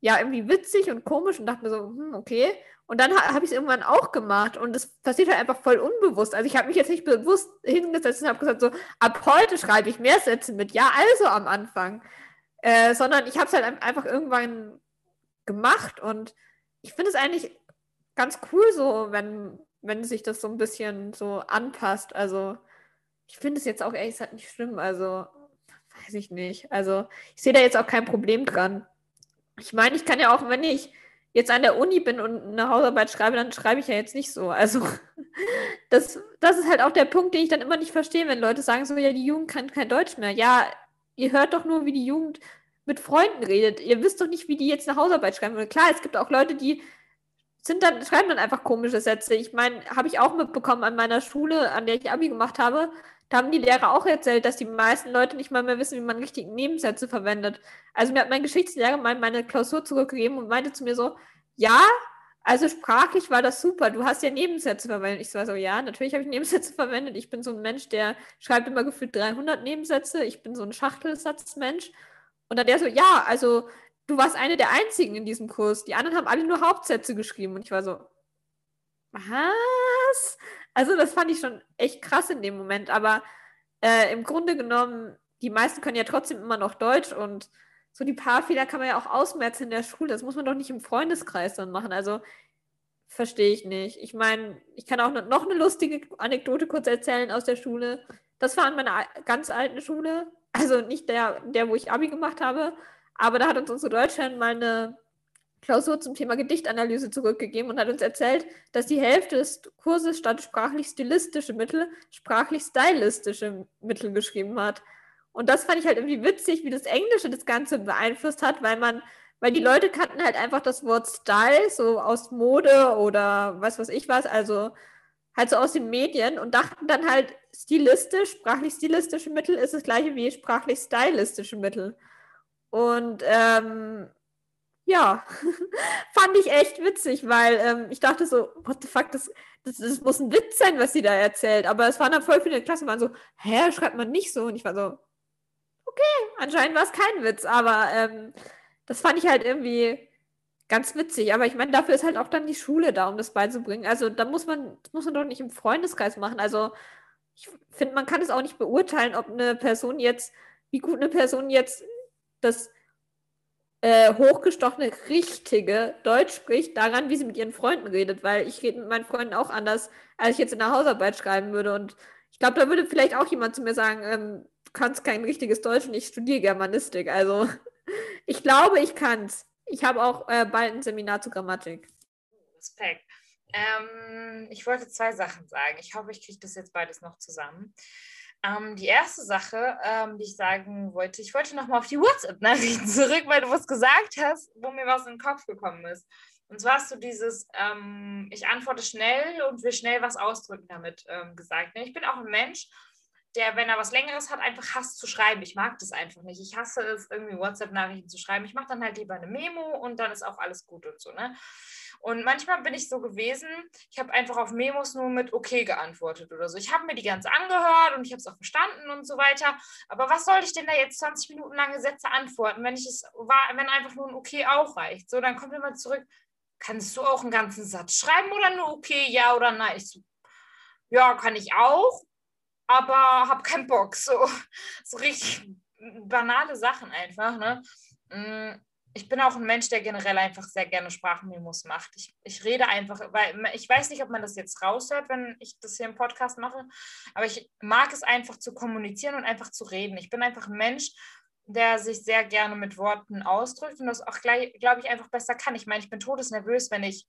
ja, irgendwie witzig und komisch und dachte mir so, hm, okay. Und dann ha habe ich es irgendwann auch gemacht und das passiert halt einfach voll unbewusst. Also ich habe mich jetzt nicht bewusst hingesetzt und habe gesagt, so, ab heute schreibe ich mehr Sätze mit Ja, also am Anfang. Äh, sondern ich habe es halt einfach irgendwann gemacht und ich finde es eigentlich ganz cool so, wenn, wenn sich das so ein bisschen so anpasst. Also ich finde es jetzt auch ehrlich gesagt nicht schlimm. Also, weiß ich nicht. Also, ich sehe da jetzt auch kein Problem dran. Ich meine, ich kann ja auch, wenn ich jetzt an der Uni bin und eine Hausarbeit schreibe, dann schreibe ich ja jetzt nicht so. Also, das, das ist halt auch der Punkt, den ich dann immer nicht verstehe, wenn Leute sagen so, ja, die Jugend kann kein Deutsch mehr. Ja, ihr hört doch nur, wie die Jugend mit Freunden redet. Ihr wisst doch nicht, wie die jetzt eine Hausarbeit schreiben. Und klar, es gibt auch Leute, die sind dann, schreiben dann einfach komische Sätze. Ich meine, habe ich auch mitbekommen an meiner Schule, an der ich Abi gemacht habe. Da haben die Lehrer auch erzählt, dass die meisten Leute nicht mal mehr wissen, wie man richtig Nebensätze verwendet. Also mir hat mein Geschichtslehrer mal meine Klausur zurückgegeben und meinte zu mir so, ja, also sprachlich war das super. Du hast ja Nebensätze verwendet. Ich war so, ja, natürlich habe ich Nebensätze verwendet. Ich bin so ein Mensch, der schreibt immer gefühlt 300 Nebensätze. Ich bin so ein Schachtelsatzmensch. Und dann der so, ja, also du warst eine der einzigen in diesem Kurs. Die anderen haben alle nur Hauptsätze geschrieben. Und ich war so, was? Also das fand ich schon echt krass in dem Moment. Aber äh, im Grunde genommen, die meisten können ja trotzdem immer noch Deutsch und so die paar Fehler kann man ja auch ausmerzen in der Schule. Das muss man doch nicht im Freundeskreis dann machen. Also verstehe ich nicht. Ich meine, ich kann auch noch eine lustige Anekdote kurz erzählen aus der Schule. Das war an meiner ganz alten Schule. Also nicht der, der, wo ich Abi gemacht habe, aber da hat uns unsere Deutschland mal eine Klausur zum Thema Gedichtanalyse zurückgegeben und hat uns erzählt, dass die Hälfte des Kurses statt sprachlich stilistische Mittel sprachlich stylistische Mittel geschrieben hat. Und das fand ich halt irgendwie witzig, wie das Englische das Ganze beeinflusst hat, weil man, weil die Leute kannten halt einfach das Wort Style so aus Mode oder was weiß ich was, also halt so aus den Medien und dachten dann halt stilistisch, sprachlich stilistische Mittel ist das gleiche wie sprachlich stylistische Mittel. Und ähm, ja, fand ich echt witzig, weil ähm, ich dachte so, what the fuck, das, das, das, muss ein Witz sein, was sie da erzählt. Aber es waren dann voll viele in der Klasse, waren so, hä, schreibt man nicht so? Und ich war so, okay, anscheinend war es kein Witz, aber ähm, das fand ich halt irgendwie ganz witzig. Aber ich meine, dafür ist halt auch dann die Schule da, um das beizubringen. Also da muss man, das muss man doch nicht im Freundeskreis machen. Also ich finde, man kann es auch nicht beurteilen, ob eine Person jetzt, wie gut eine Person jetzt das äh, hochgestochene, richtige Deutsch spricht, daran, wie sie mit ihren Freunden redet, weil ich rede mit meinen Freunden auch anders, als ich jetzt in der Hausarbeit schreiben würde. Und ich glaube, da würde vielleicht auch jemand zu mir sagen, ähm, kannst kein richtiges Deutsch und ich studiere Germanistik. Also ich glaube, ich kann es. Ich habe auch äh, bald ein Seminar zu Grammatik. Respekt. Ähm, ich wollte zwei Sachen sagen. Ich hoffe, ich kriege das jetzt beides noch zusammen. Ähm, die erste Sache, ähm, die ich sagen wollte, ich wollte nochmal auf die WhatsApp-Nachrichten zurück, weil du was gesagt hast, wo mir was in den Kopf gekommen ist. Und zwar hast du dieses, ähm, ich antworte schnell und will schnell was ausdrücken damit ähm, gesagt. Ich bin auch ein Mensch, der, wenn er was Längeres hat, einfach hasst zu schreiben. Ich mag das einfach nicht. Ich hasse es, irgendwie WhatsApp-Nachrichten zu schreiben. Ich mache dann halt lieber eine Memo und dann ist auch alles gut und so. Ne? Und manchmal bin ich so gewesen, ich habe einfach auf Memos nur mit okay geantwortet oder so. Ich habe mir die ganz angehört und ich habe es auch verstanden und so weiter. Aber was soll ich denn da jetzt 20 Minuten lange Sätze antworten, wenn ich es war, wenn einfach nur ein okay auch reicht? So, dann kommt immer zurück, kannst du auch einen ganzen Satz schreiben oder nur okay, ja oder nein? Ich so, ja, kann ich auch, aber habe keinen Bock. So, so richtig banale Sachen einfach, ne? Mm, ich bin auch ein Mensch, der generell einfach sehr gerne Sprachmemos macht. Ich, ich rede einfach, weil ich weiß nicht, ob man das jetzt raushört, wenn ich das hier im Podcast mache, aber ich mag es einfach zu kommunizieren und einfach zu reden. Ich bin einfach ein Mensch, der sich sehr gerne mit Worten ausdrückt und das auch, glaube ich, einfach besser kann. Ich meine, ich bin todesnervös, wenn ich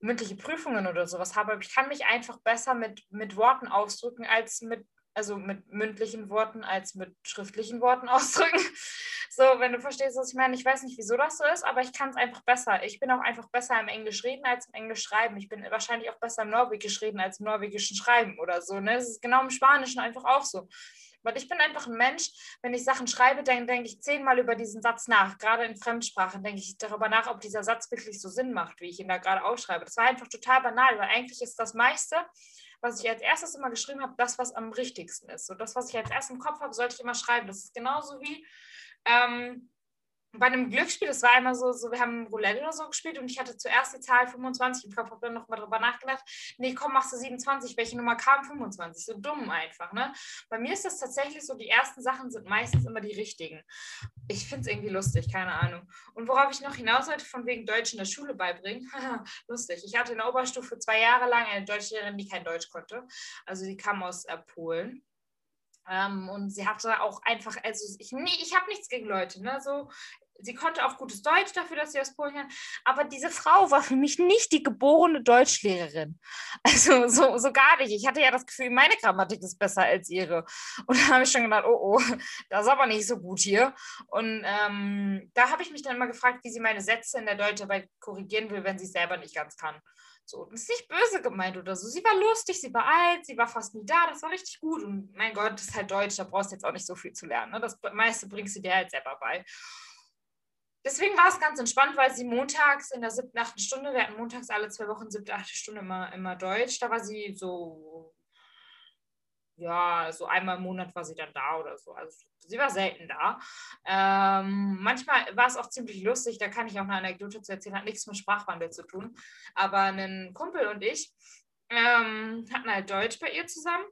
mündliche Prüfungen oder sowas habe, aber ich kann mich einfach besser mit, mit Worten ausdrücken als mit also mit mündlichen Worten als mit schriftlichen Worten ausdrücken. So, wenn du verstehst, was ich meine. Ich weiß nicht, wieso das so ist, aber ich kann es einfach besser. Ich bin auch einfach besser im Englisch reden als im Englisch schreiben. Ich bin wahrscheinlich auch besser im Norwegisch reden als im Norwegischen schreiben oder so. Ne? Das ist genau im Spanischen einfach auch so. Weil ich bin einfach ein Mensch, wenn ich Sachen schreibe, dann denke ich zehnmal über diesen Satz nach. Gerade in Fremdsprachen denke ich darüber nach, ob dieser Satz wirklich so Sinn macht, wie ich ihn da gerade aufschreibe. Das war einfach total banal, weil eigentlich ist das meiste, was ich als erstes immer geschrieben habe, das, was am richtigsten ist. So das, was ich als erstes im Kopf habe, sollte ich immer schreiben. Das ist genauso wie ähm, bei einem Glücksspiel, das war einmal so, so, wir haben Roulette oder so gespielt und ich hatte zuerst die Zahl 25 im Kopf, habe dann nochmal drüber nachgedacht, nee, komm, machst du 27, welche Nummer kam 25? So dumm einfach, ne? Bei mir ist das tatsächlich so, die ersten Sachen sind meistens immer die richtigen. Ich finde es irgendwie lustig, keine Ahnung. Und worauf ich noch hinaus wollte, von wegen Deutsch in der Schule beibringen, lustig. Ich hatte in der Oberstufe zwei Jahre lang eine Deutschlehrerin, die kein Deutsch konnte. Also die kam aus äh, Polen. Ähm, und sie hatte auch einfach, also ich, nee, ich habe nichts gegen Leute, ne? So, sie konnte auch gutes Deutsch dafür, dass sie aus Polen kam. Aber diese Frau war für mich nicht die geborene Deutschlehrerin. Also so, so gar nicht. Ich hatte ja das Gefühl, meine Grammatik ist besser als ihre. Und da habe ich schon gedacht, oh, oh, das ist aber nicht so gut hier. Und ähm, da habe ich mich dann immer gefragt, wie sie meine Sätze in der Deutscharbeit korrigieren will, wenn sie es selber nicht ganz kann. So, das ist nicht böse gemeint oder so. Sie war lustig, sie war alt, sie war fast nie da, das war richtig gut. Und mein Gott, das ist halt Deutsch, da brauchst du jetzt auch nicht so viel zu lernen. Ne? Das meiste bringst du dir halt selber bei. Deswegen war es ganz entspannt, weil sie montags in der siebten, achten Stunde, wir hatten montags alle zwei Wochen siebte, achte Stunde immer, immer Deutsch, da war sie so, ja, so einmal im Monat war sie dann da oder so. Also sie war selten da. Ähm, manchmal war es auch ziemlich lustig, da kann ich auch eine Anekdote zu erzählen, hat nichts mit Sprachwandel zu tun. Aber ein Kumpel und ich ähm, hatten halt Deutsch bei ihr zusammen.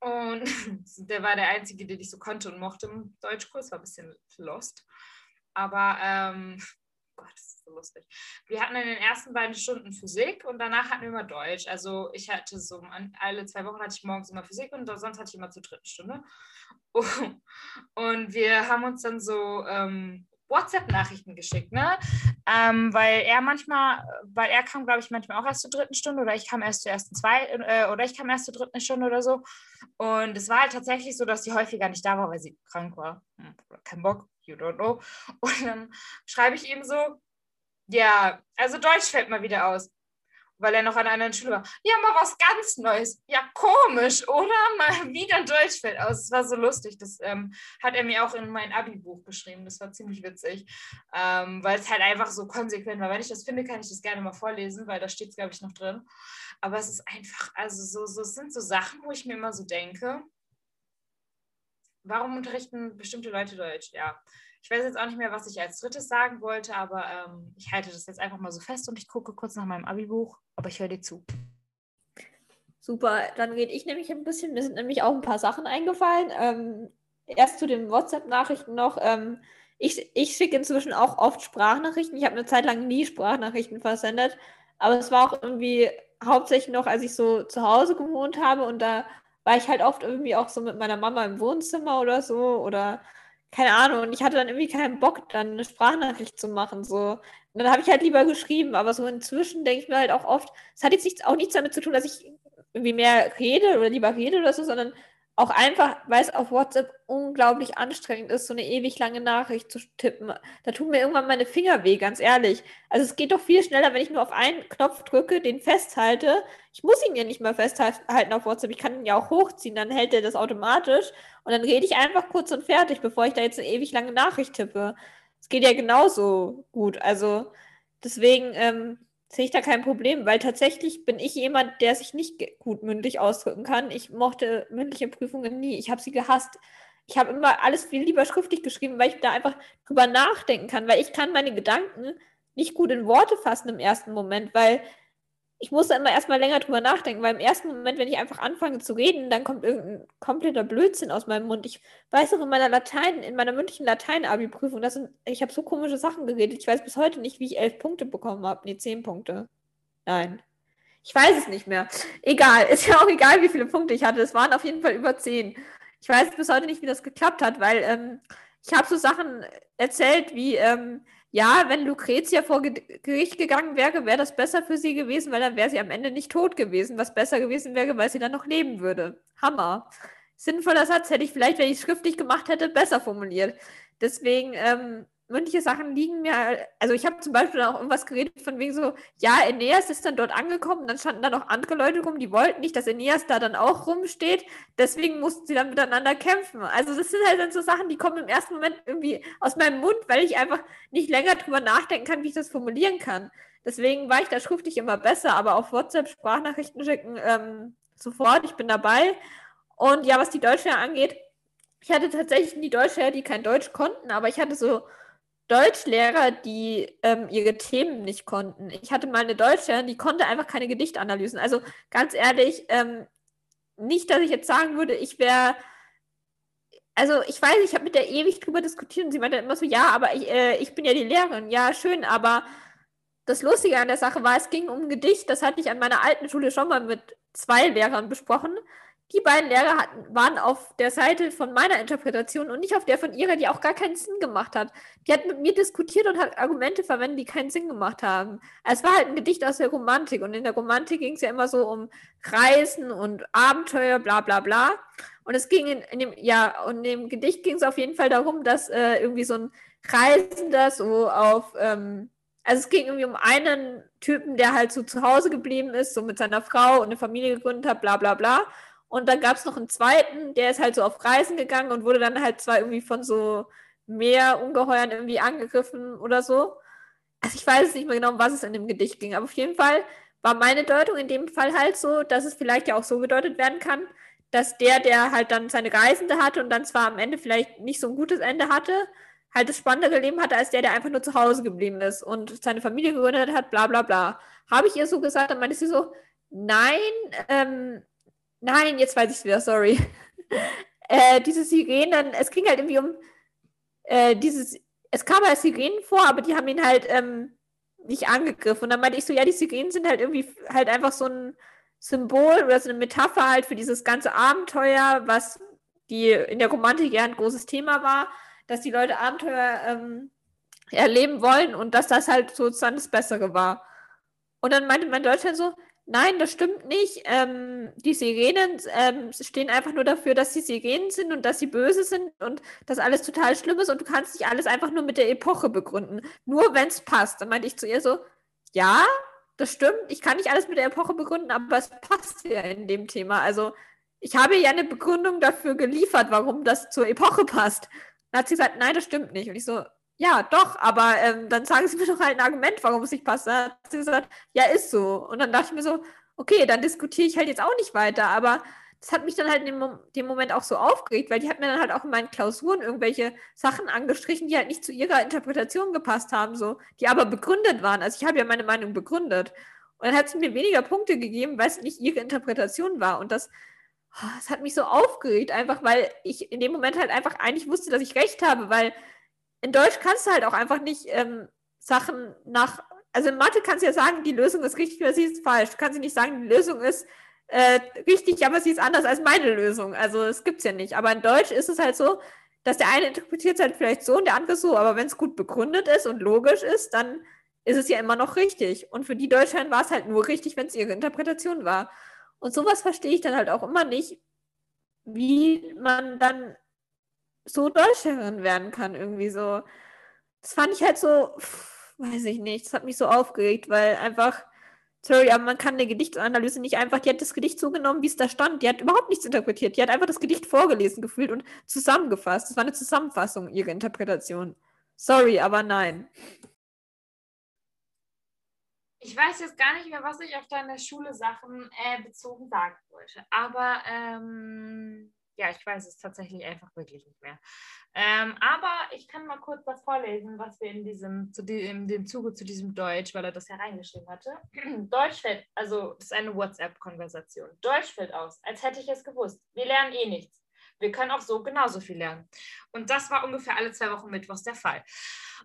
Und der war der Einzige, den ich so konnte und mochte im Deutschkurs, war ein bisschen lost. Aber, ähm, Gott, das lustig. Wir hatten in den ersten beiden Stunden Physik und danach hatten wir immer Deutsch. Also ich hatte so, alle zwei Wochen hatte ich morgens immer Physik und sonst hatte ich immer zur dritten Stunde. Und wir haben uns dann so, ähm, WhatsApp-Nachrichten geschickt, ne? Ähm, weil er manchmal, weil er kam, glaube ich, manchmal auch erst zur dritten Stunde oder ich kam erst zur ersten zwei äh, oder ich kam erst zur dritten Stunde oder so. Und es war halt tatsächlich so, dass sie häufiger nicht da war, weil sie krank war. Hm, kein Bock, you don't know. Und dann schreibe ich ihm so, ja, also Deutsch fällt mal wieder aus weil er noch an einer Schule war. Ja, mal was ganz Neues. Ja, komisch, oder? Mal wieder ein Deutschfeld aus. Das war so lustig. Das ähm, hat er mir auch in mein Abi-Buch geschrieben. Das war ziemlich witzig, ähm, weil es halt einfach so konsequent war. Wenn ich das finde, kann ich das gerne mal vorlesen, weil da steht es, glaube ich, noch drin. Aber es ist einfach, also so, so, es sind so Sachen, wo ich mir immer so denke, warum unterrichten bestimmte Leute Deutsch? Ja, ich weiß jetzt auch nicht mehr, was ich als drittes sagen wollte, aber ähm, ich halte das jetzt einfach mal so fest und ich gucke kurz nach meinem Abi-Buch, aber ich höre dir zu. Super, dann rede ich nämlich ein bisschen. Mir sind nämlich auch ein paar Sachen eingefallen. Ähm, erst zu den WhatsApp-Nachrichten noch. Ähm, ich, ich schicke inzwischen auch oft Sprachnachrichten. Ich habe eine Zeit lang nie Sprachnachrichten versendet, aber es war auch irgendwie hauptsächlich noch, als ich so zu Hause gewohnt habe und da war ich halt oft irgendwie auch so mit meiner Mama im Wohnzimmer oder so oder keine Ahnung, und ich hatte dann irgendwie keinen Bock, dann eine Sprachnachricht zu machen. So. Und dann habe ich halt lieber geschrieben, aber so inzwischen denke ich mir halt auch oft, es hat jetzt nichts, auch nichts damit zu tun, dass ich irgendwie mehr rede oder lieber rede oder so, sondern auch einfach, weil es auf WhatsApp unglaublich anstrengend ist, so eine ewig lange Nachricht zu tippen. Da tun mir irgendwann meine Finger weh, ganz ehrlich. Also es geht doch viel schneller, wenn ich nur auf einen Knopf drücke, den festhalte. Ich muss ihn ja nicht mehr festhalten auf WhatsApp. Ich kann ihn ja auch hochziehen, dann hält er das automatisch. Und dann rede ich einfach kurz und fertig, bevor ich da jetzt eine ewig lange Nachricht tippe. Es geht ja genauso gut. Also deswegen, ähm, sehe ich da kein Problem, weil tatsächlich bin ich jemand, der sich nicht gut mündlich ausdrücken kann. Ich mochte mündliche Prüfungen nie. Ich habe sie gehasst. Ich habe immer alles viel lieber schriftlich geschrieben, weil ich da einfach drüber nachdenken kann, weil ich kann meine Gedanken nicht gut in Worte fassen im ersten Moment, weil ich muss da immer erstmal länger drüber nachdenken, weil im ersten Moment, wenn ich einfach anfange zu reden, dann kommt irgendein kompletter Blödsinn aus meinem Mund. Ich weiß auch in meiner Latein, in meiner mündlichen Latein-Abi-Prüfung, ich habe so komische Sachen geredet. Ich weiß bis heute nicht, wie ich elf Punkte bekommen habe. Nee, zehn Punkte. Nein. Ich weiß es nicht mehr. Egal. Ist ja auch egal, wie viele Punkte ich hatte. Es waren auf jeden Fall über zehn. Ich weiß bis heute nicht, wie das geklappt hat, weil ähm, ich habe so Sachen erzählt wie, ähm, ja, wenn Lucretia vor Gericht gegangen wäre, wäre das besser für sie gewesen, weil dann wäre sie am Ende nicht tot gewesen, was besser gewesen wäre, weil sie dann noch leben würde. Hammer. Sinnvoller Satz hätte ich vielleicht, wenn ich es schriftlich gemacht hätte, besser formuliert. Deswegen ähm, mündliche Sachen liegen mir, also ich habe zum Beispiel auch irgendwas geredet von wegen so, ja, Aeneas ist dann dort angekommen, dann standen da noch andere Leute rum, die wollten nicht, dass Aeneas da dann auch rumsteht, deswegen mussten sie dann miteinander kämpfen. Also das sind halt dann so Sachen, die kommen im ersten Moment irgendwie aus meinem Mund, weil ich einfach nicht länger drüber nachdenken kann, wie ich das formulieren kann. Deswegen war ich da schriftlich immer besser, aber auf WhatsApp Sprachnachrichten schicken ähm, sofort, ich bin dabei. Und ja, was die Deutsche angeht, ich hatte tatsächlich die Deutsche, die kein Deutsch konnten, aber ich hatte so Deutschlehrer, die ähm, ihre Themen nicht konnten. Ich hatte mal eine Deutschlehrerin, die konnte einfach keine Gedichtanalysen. Also ganz ehrlich, ähm, nicht, dass ich jetzt sagen würde, ich wäre. Also ich weiß, ich habe mit der ewig drüber diskutiert und sie meinte immer so, ja, aber ich, äh, ich bin ja die Lehrerin. Ja, schön, aber das Lustige an der Sache war, es ging um ein Gedicht, das hatte ich an meiner alten Schule schon mal mit zwei Lehrern besprochen die beiden Lehrer hatten, waren auf der Seite von meiner Interpretation und nicht auf der von ihrer, die auch gar keinen Sinn gemacht hat. Die hat mit mir diskutiert und hat Argumente verwendet, die keinen Sinn gemacht haben. Es war halt ein Gedicht aus der Romantik und in der Romantik ging es ja immer so um Reisen und Abenteuer, bla bla bla. Und es ging in, in dem, ja, und dem Gedicht ging es auf jeden Fall darum, dass äh, irgendwie so ein Reisender so auf, ähm, also es ging irgendwie um einen Typen, der halt so zu Hause geblieben ist, so mit seiner Frau und eine Familie gegründet hat, bla bla bla. Und dann gab es noch einen zweiten, der ist halt so auf Reisen gegangen und wurde dann halt zwar irgendwie von so Meerungeheuern irgendwie angegriffen oder so. Also ich weiß nicht mehr genau, um was es in dem Gedicht ging, aber auf jeden Fall war meine Deutung in dem Fall halt so, dass es vielleicht ja auch so gedeutet werden kann, dass der, der halt dann seine Reisende hatte und dann zwar am Ende vielleicht nicht so ein gutes Ende hatte, halt das spannendere Leben hatte als der, der einfach nur zu Hause geblieben ist und seine Familie gegründet hat, bla bla bla. Habe ich ihr so gesagt, dann meinte sie so, nein, ähm, Nein, jetzt weiß ich es wieder, sorry. äh, diese Sirenen, es ging halt irgendwie um äh, dieses, es kam als Sirenen vor, aber die haben ihn halt ähm, nicht angegriffen. Und dann meinte ich so, ja, die Sirenen sind halt irgendwie halt einfach so ein Symbol oder so eine Metapher halt für dieses ganze Abenteuer, was die in der Romantik ja ein großes Thema war, dass die Leute Abenteuer ähm, erleben wollen und dass das halt sozusagen das Bessere war. Und dann meinte mein Deutschland so, nein, das stimmt nicht. Ähm, die Sirenen ähm, stehen einfach nur dafür, dass sie Sirenen sind und dass sie böse sind und dass alles total schlimm ist und du kannst nicht alles einfach nur mit der Epoche begründen. Nur wenn es passt. Dann meinte ich zu ihr so, ja, das stimmt. Ich kann nicht alles mit der Epoche begründen, aber es passt ja in dem Thema. Also ich habe ja eine Begründung dafür geliefert, warum das zur Epoche passt. Dann hat sie gesagt, nein, das stimmt nicht. Und ich so, ja, doch, aber ähm, dann sagen Sie mir doch halt ein Argument, warum es nicht passt. Dann hat sie gesagt, ja, ist so. Und dann dachte ich mir so, okay, dann diskutiere ich halt jetzt auch nicht weiter. Aber das hat mich dann halt in dem, dem, Moment auch so aufgeregt, weil die hat mir dann halt auch in meinen Klausuren irgendwelche Sachen angestrichen, die halt nicht zu ihrer Interpretation gepasst haben, so, die aber begründet waren. Also ich habe ja meine Meinung begründet. Und dann hat sie mir weniger Punkte gegeben, weil es nicht ihre Interpretation war. Und das, oh, das hat mich so aufgeregt, einfach weil ich in dem Moment halt einfach eigentlich wusste, dass ich recht habe, weil in Deutsch kannst du halt auch einfach nicht ähm, Sachen nach. Also in Mathe kannst du ja sagen, die Lösung ist richtig oder sie ist falsch. Du kannst nicht sagen, die Lösung ist äh, richtig, aber sie ist anders als meine Lösung. Also es gibt es ja nicht. Aber in Deutsch ist es halt so, dass der eine interpretiert es halt vielleicht so und der andere so. Aber wenn es gut begründet ist und logisch ist, dann ist es ja immer noch richtig. Und für die Deutschland war es halt nur richtig, wenn es ihre Interpretation war. Und sowas verstehe ich dann halt auch immer nicht, wie man dann so Deutscherin werden kann, irgendwie so. Das fand ich halt so, weiß ich nicht, das hat mich so aufgeregt, weil einfach, sorry, aber man kann eine Gedichtanalyse nicht einfach, die hat das Gedicht so genommen, wie es da stand, die hat überhaupt nichts interpretiert, die hat einfach das Gedicht vorgelesen gefühlt und zusammengefasst. Das war eine Zusammenfassung, ihre Interpretation. Sorry, aber nein. Ich weiß jetzt gar nicht mehr, was ich auf deine Schule Sachen äh, bezogen sagen wollte, aber ähm, ja, ich weiß es tatsächlich einfach wirklich nicht mehr. Ähm, aber ich kann mal kurz was vorlesen, was wir in diesem, zu die, in dem Zuge zu diesem Deutsch, weil er das ja reingeschrieben hatte. Deutsch fällt, also das ist eine WhatsApp-Konversation. Deutsch fällt aus, als hätte ich es gewusst. Wir lernen eh nichts. Wir können auch so genauso viel lernen. Und das war ungefähr alle zwei Wochen Mittwochs der Fall.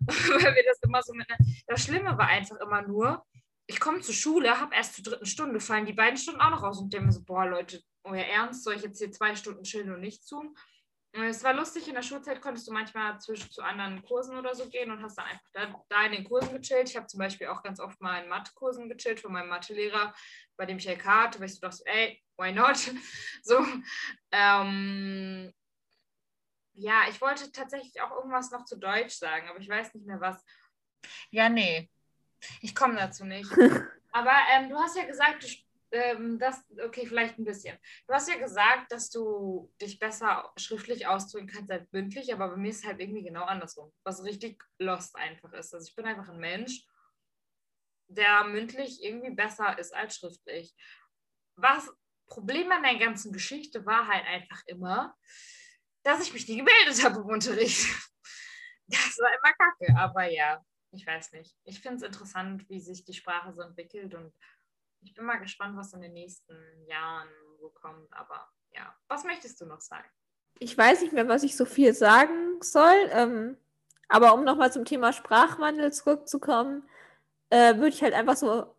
weil wir das immer so mit. Das Schlimme war einfach immer nur, ich komme zur Schule, habe erst zur dritten Stunde, fallen die beiden Stunden auch noch aus und denke mir so, boah, Leute, euer Ernst, soll ich jetzt hier zwei Stunden chillen und nichts tun? Es war lustig, in der Schulzeit konntest du manchmal zwischen zu anderen Kursen oder so gehen und hast dann einfach da, da in den Kursen gechillt. Ich habe zum Beispiel auch ganz oft mal in Mathekursen gechillt von meinem Mathelehrer, bei dem ich LK hatte, weil ich so dachte, ey, why not? So, ähm, ja, ich wollte tatsächlich auch irgendwas noch zu Deutsch sagen, aber ich weiß nicht mehr was. Ja, nee, ich komme dazu nicht. Aber ähm, du hast ja gesagt, du ähm, das, okay, vielleicht ein bisschen. Du hast ja gesagt, dass du dich besser schriftlich ausdrücken kannst als mündlich, aber bei mir ist es halt irgendwie genau andersrum, was richtig lost einfach ist. Also ich bin einfach ein Mensch, der mündlich irgendwie besser ist als schriftlich. Was Problem an der ganzen Geschichte war halt einfach immer, dass ich mich nie gemeldet habe im Unterricht. Das war immer kacke, aber ja, ich weiß nicht. Ich finde es interessant, wie sich die Sprache so entwickelt und ich bin mal gespannt, was in den nächsten Jahren so kommt. Aber ja, was möchtest du noch sagen? Ich weiß nicht mehr, was ich so viel sagen soll. Ähm, aber um nochmal zum Thema Sprachwandel zurückzukommen, äh, würde ich halt einfach so,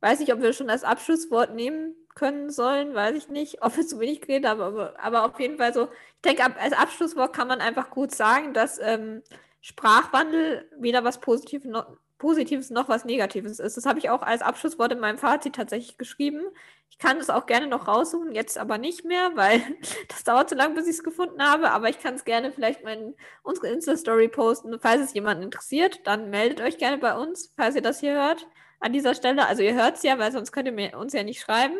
weiß nicht, ob wir schon als Abschlusswort nehmen können sollen, weiß ich nicht, ob wir zu wenig geredet haben, aber, aber auf jeden Fall so, ich denke, als Abschlusswort kann man einfach gut sagen, dass ähm, Sprachwandel weder was Positives noch, Positives noch was Negatives ist. Das habe ich auch als Abschlusswort in meinem Fazit tatsächlich geschrieben. Ich kann das auch gerne noch raussuchen, jetzt aber nicht mehr, weil das dauert zu lang, bis ich es gefunden habe. Aber ich kann es gerne vielleicht in unsere Insta-Story posten. Falls es jemanden interessiert, dann meldet euch gerne bei uns, falls ihr das hier hört an dieser Stelle. Also ihr hört es ja, weil sonst könnt ihr uns ja nicht schreiben.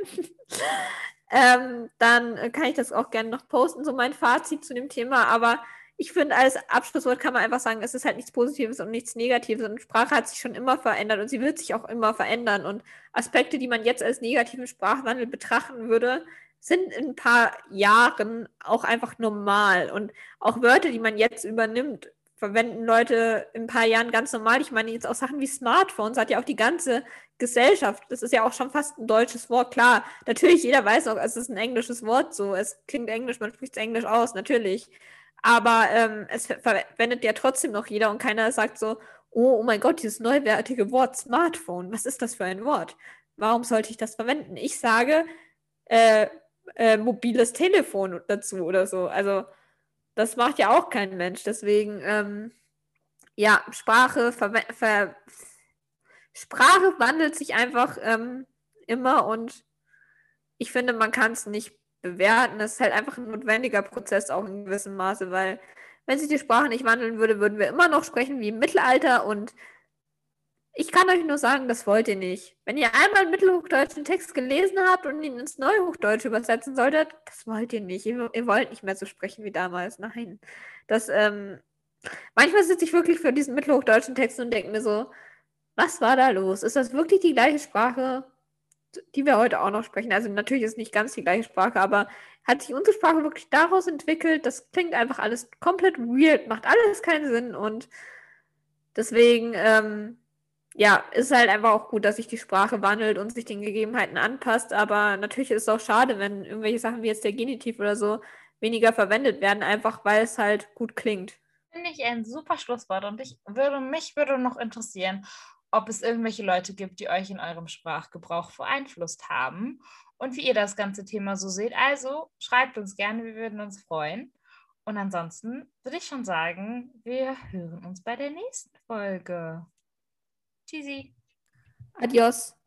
ähm, dann kann ich das auch gerne noch posten, so mein Fazit zu dem Thema. Aber ich finde, als Abschlusswort kann man einfach sagen, es ist halt nichts Positives und nichts Negatives. Und Sprache hat sich schon immer verändert und sie wird sich auch immer verändern. Und Aspekte, die man jetzt als negativen Sprachwandel betrachten würde, sind in ein paar Jahren auch einfach normal. Und auch Wörter, die man jetzt übernimmt, verwenden Leute in ein paar Jahren ganz normal. Ich meine jetzt auch Sachen wie Smartphones, hat ja auch die ganze Gesellschaft. Das ist ja auch schon fast ein deutsches Wort. Klar, natürlich, jeder weiß auch, es ist ein englisches Wort so. Es klingt englisch, man spricht es englisch aus, natürlich. Aber ähm, es verwendet ja trotzdem noch jeder und keiner sagt so, oh, oh mein Gott, dieses neuwertige Wort Smartphone, was ist das für ein Wort? Warum sollte ich das verwenden? Ich sage äh, äh, mobiles Telefon dazu oder so. Also das macht ja auch kein Mensch. Deswegen, ähm, ja, Sprache, ver ver Sprache wandelt sich einfach ähm, immer und ich finde, man kann es nicht bewerten. Es ist halt einfach ein notwendiger Prozess auch in gewissem Maße, weil wenn sich die Sprache nicht wandeln würde, würden wir immer noch sprechen wie im Mittelalter und ich kann euch nur sagen, das wollt ihr nicht. Wenn ihr einmal einen mittelhochdeutschen Text gelesen habt und ihn ins Neuhochdeutsche übersetzen solltet, das wollt ihr nicht. Ihr, ihr wollt nicht mehr so sprechen wie damals. Nein. Das, ähm, manchmal sitze ich wirklich für diesen mittelhochdeutschen Text und denke mir so, was war da los? Ist das wirklich die gleiche Sprache, die wir heute auch noch sprechen? Also natürlich ist nicht ganz die gleiche Sprache, aber hat sich unsere Sprache wirklich daraus entwickelt? Das klingt einfach alles komplett weird, macht alles keinen Sinn und deswegen, ähm, ja, ist halt einfach auch gut, dass sich die Sprache wandelt und sich den Gegebenheiten anpasst. Aber natürlich ist es auch schade, wenn irgendwelche Sachen wie jetzt der Genitiv oder so weniger verwendet werden, einfach weil es halt gut klingt. Finde ich ein super Schlusswort und ich würde, mich würde noch interessieren, ob es irgendwelche Leute gibt, die euch in eurem Sprachgebrauch beeinflusst haben und wie ihr das ganze Thema so seht. Also schreibt uns gerne, wir würden uns freuen. Und ansonsten würde ich schon sagen, wir hören uns bei der nächsten Folge. Tschüssi. Adios.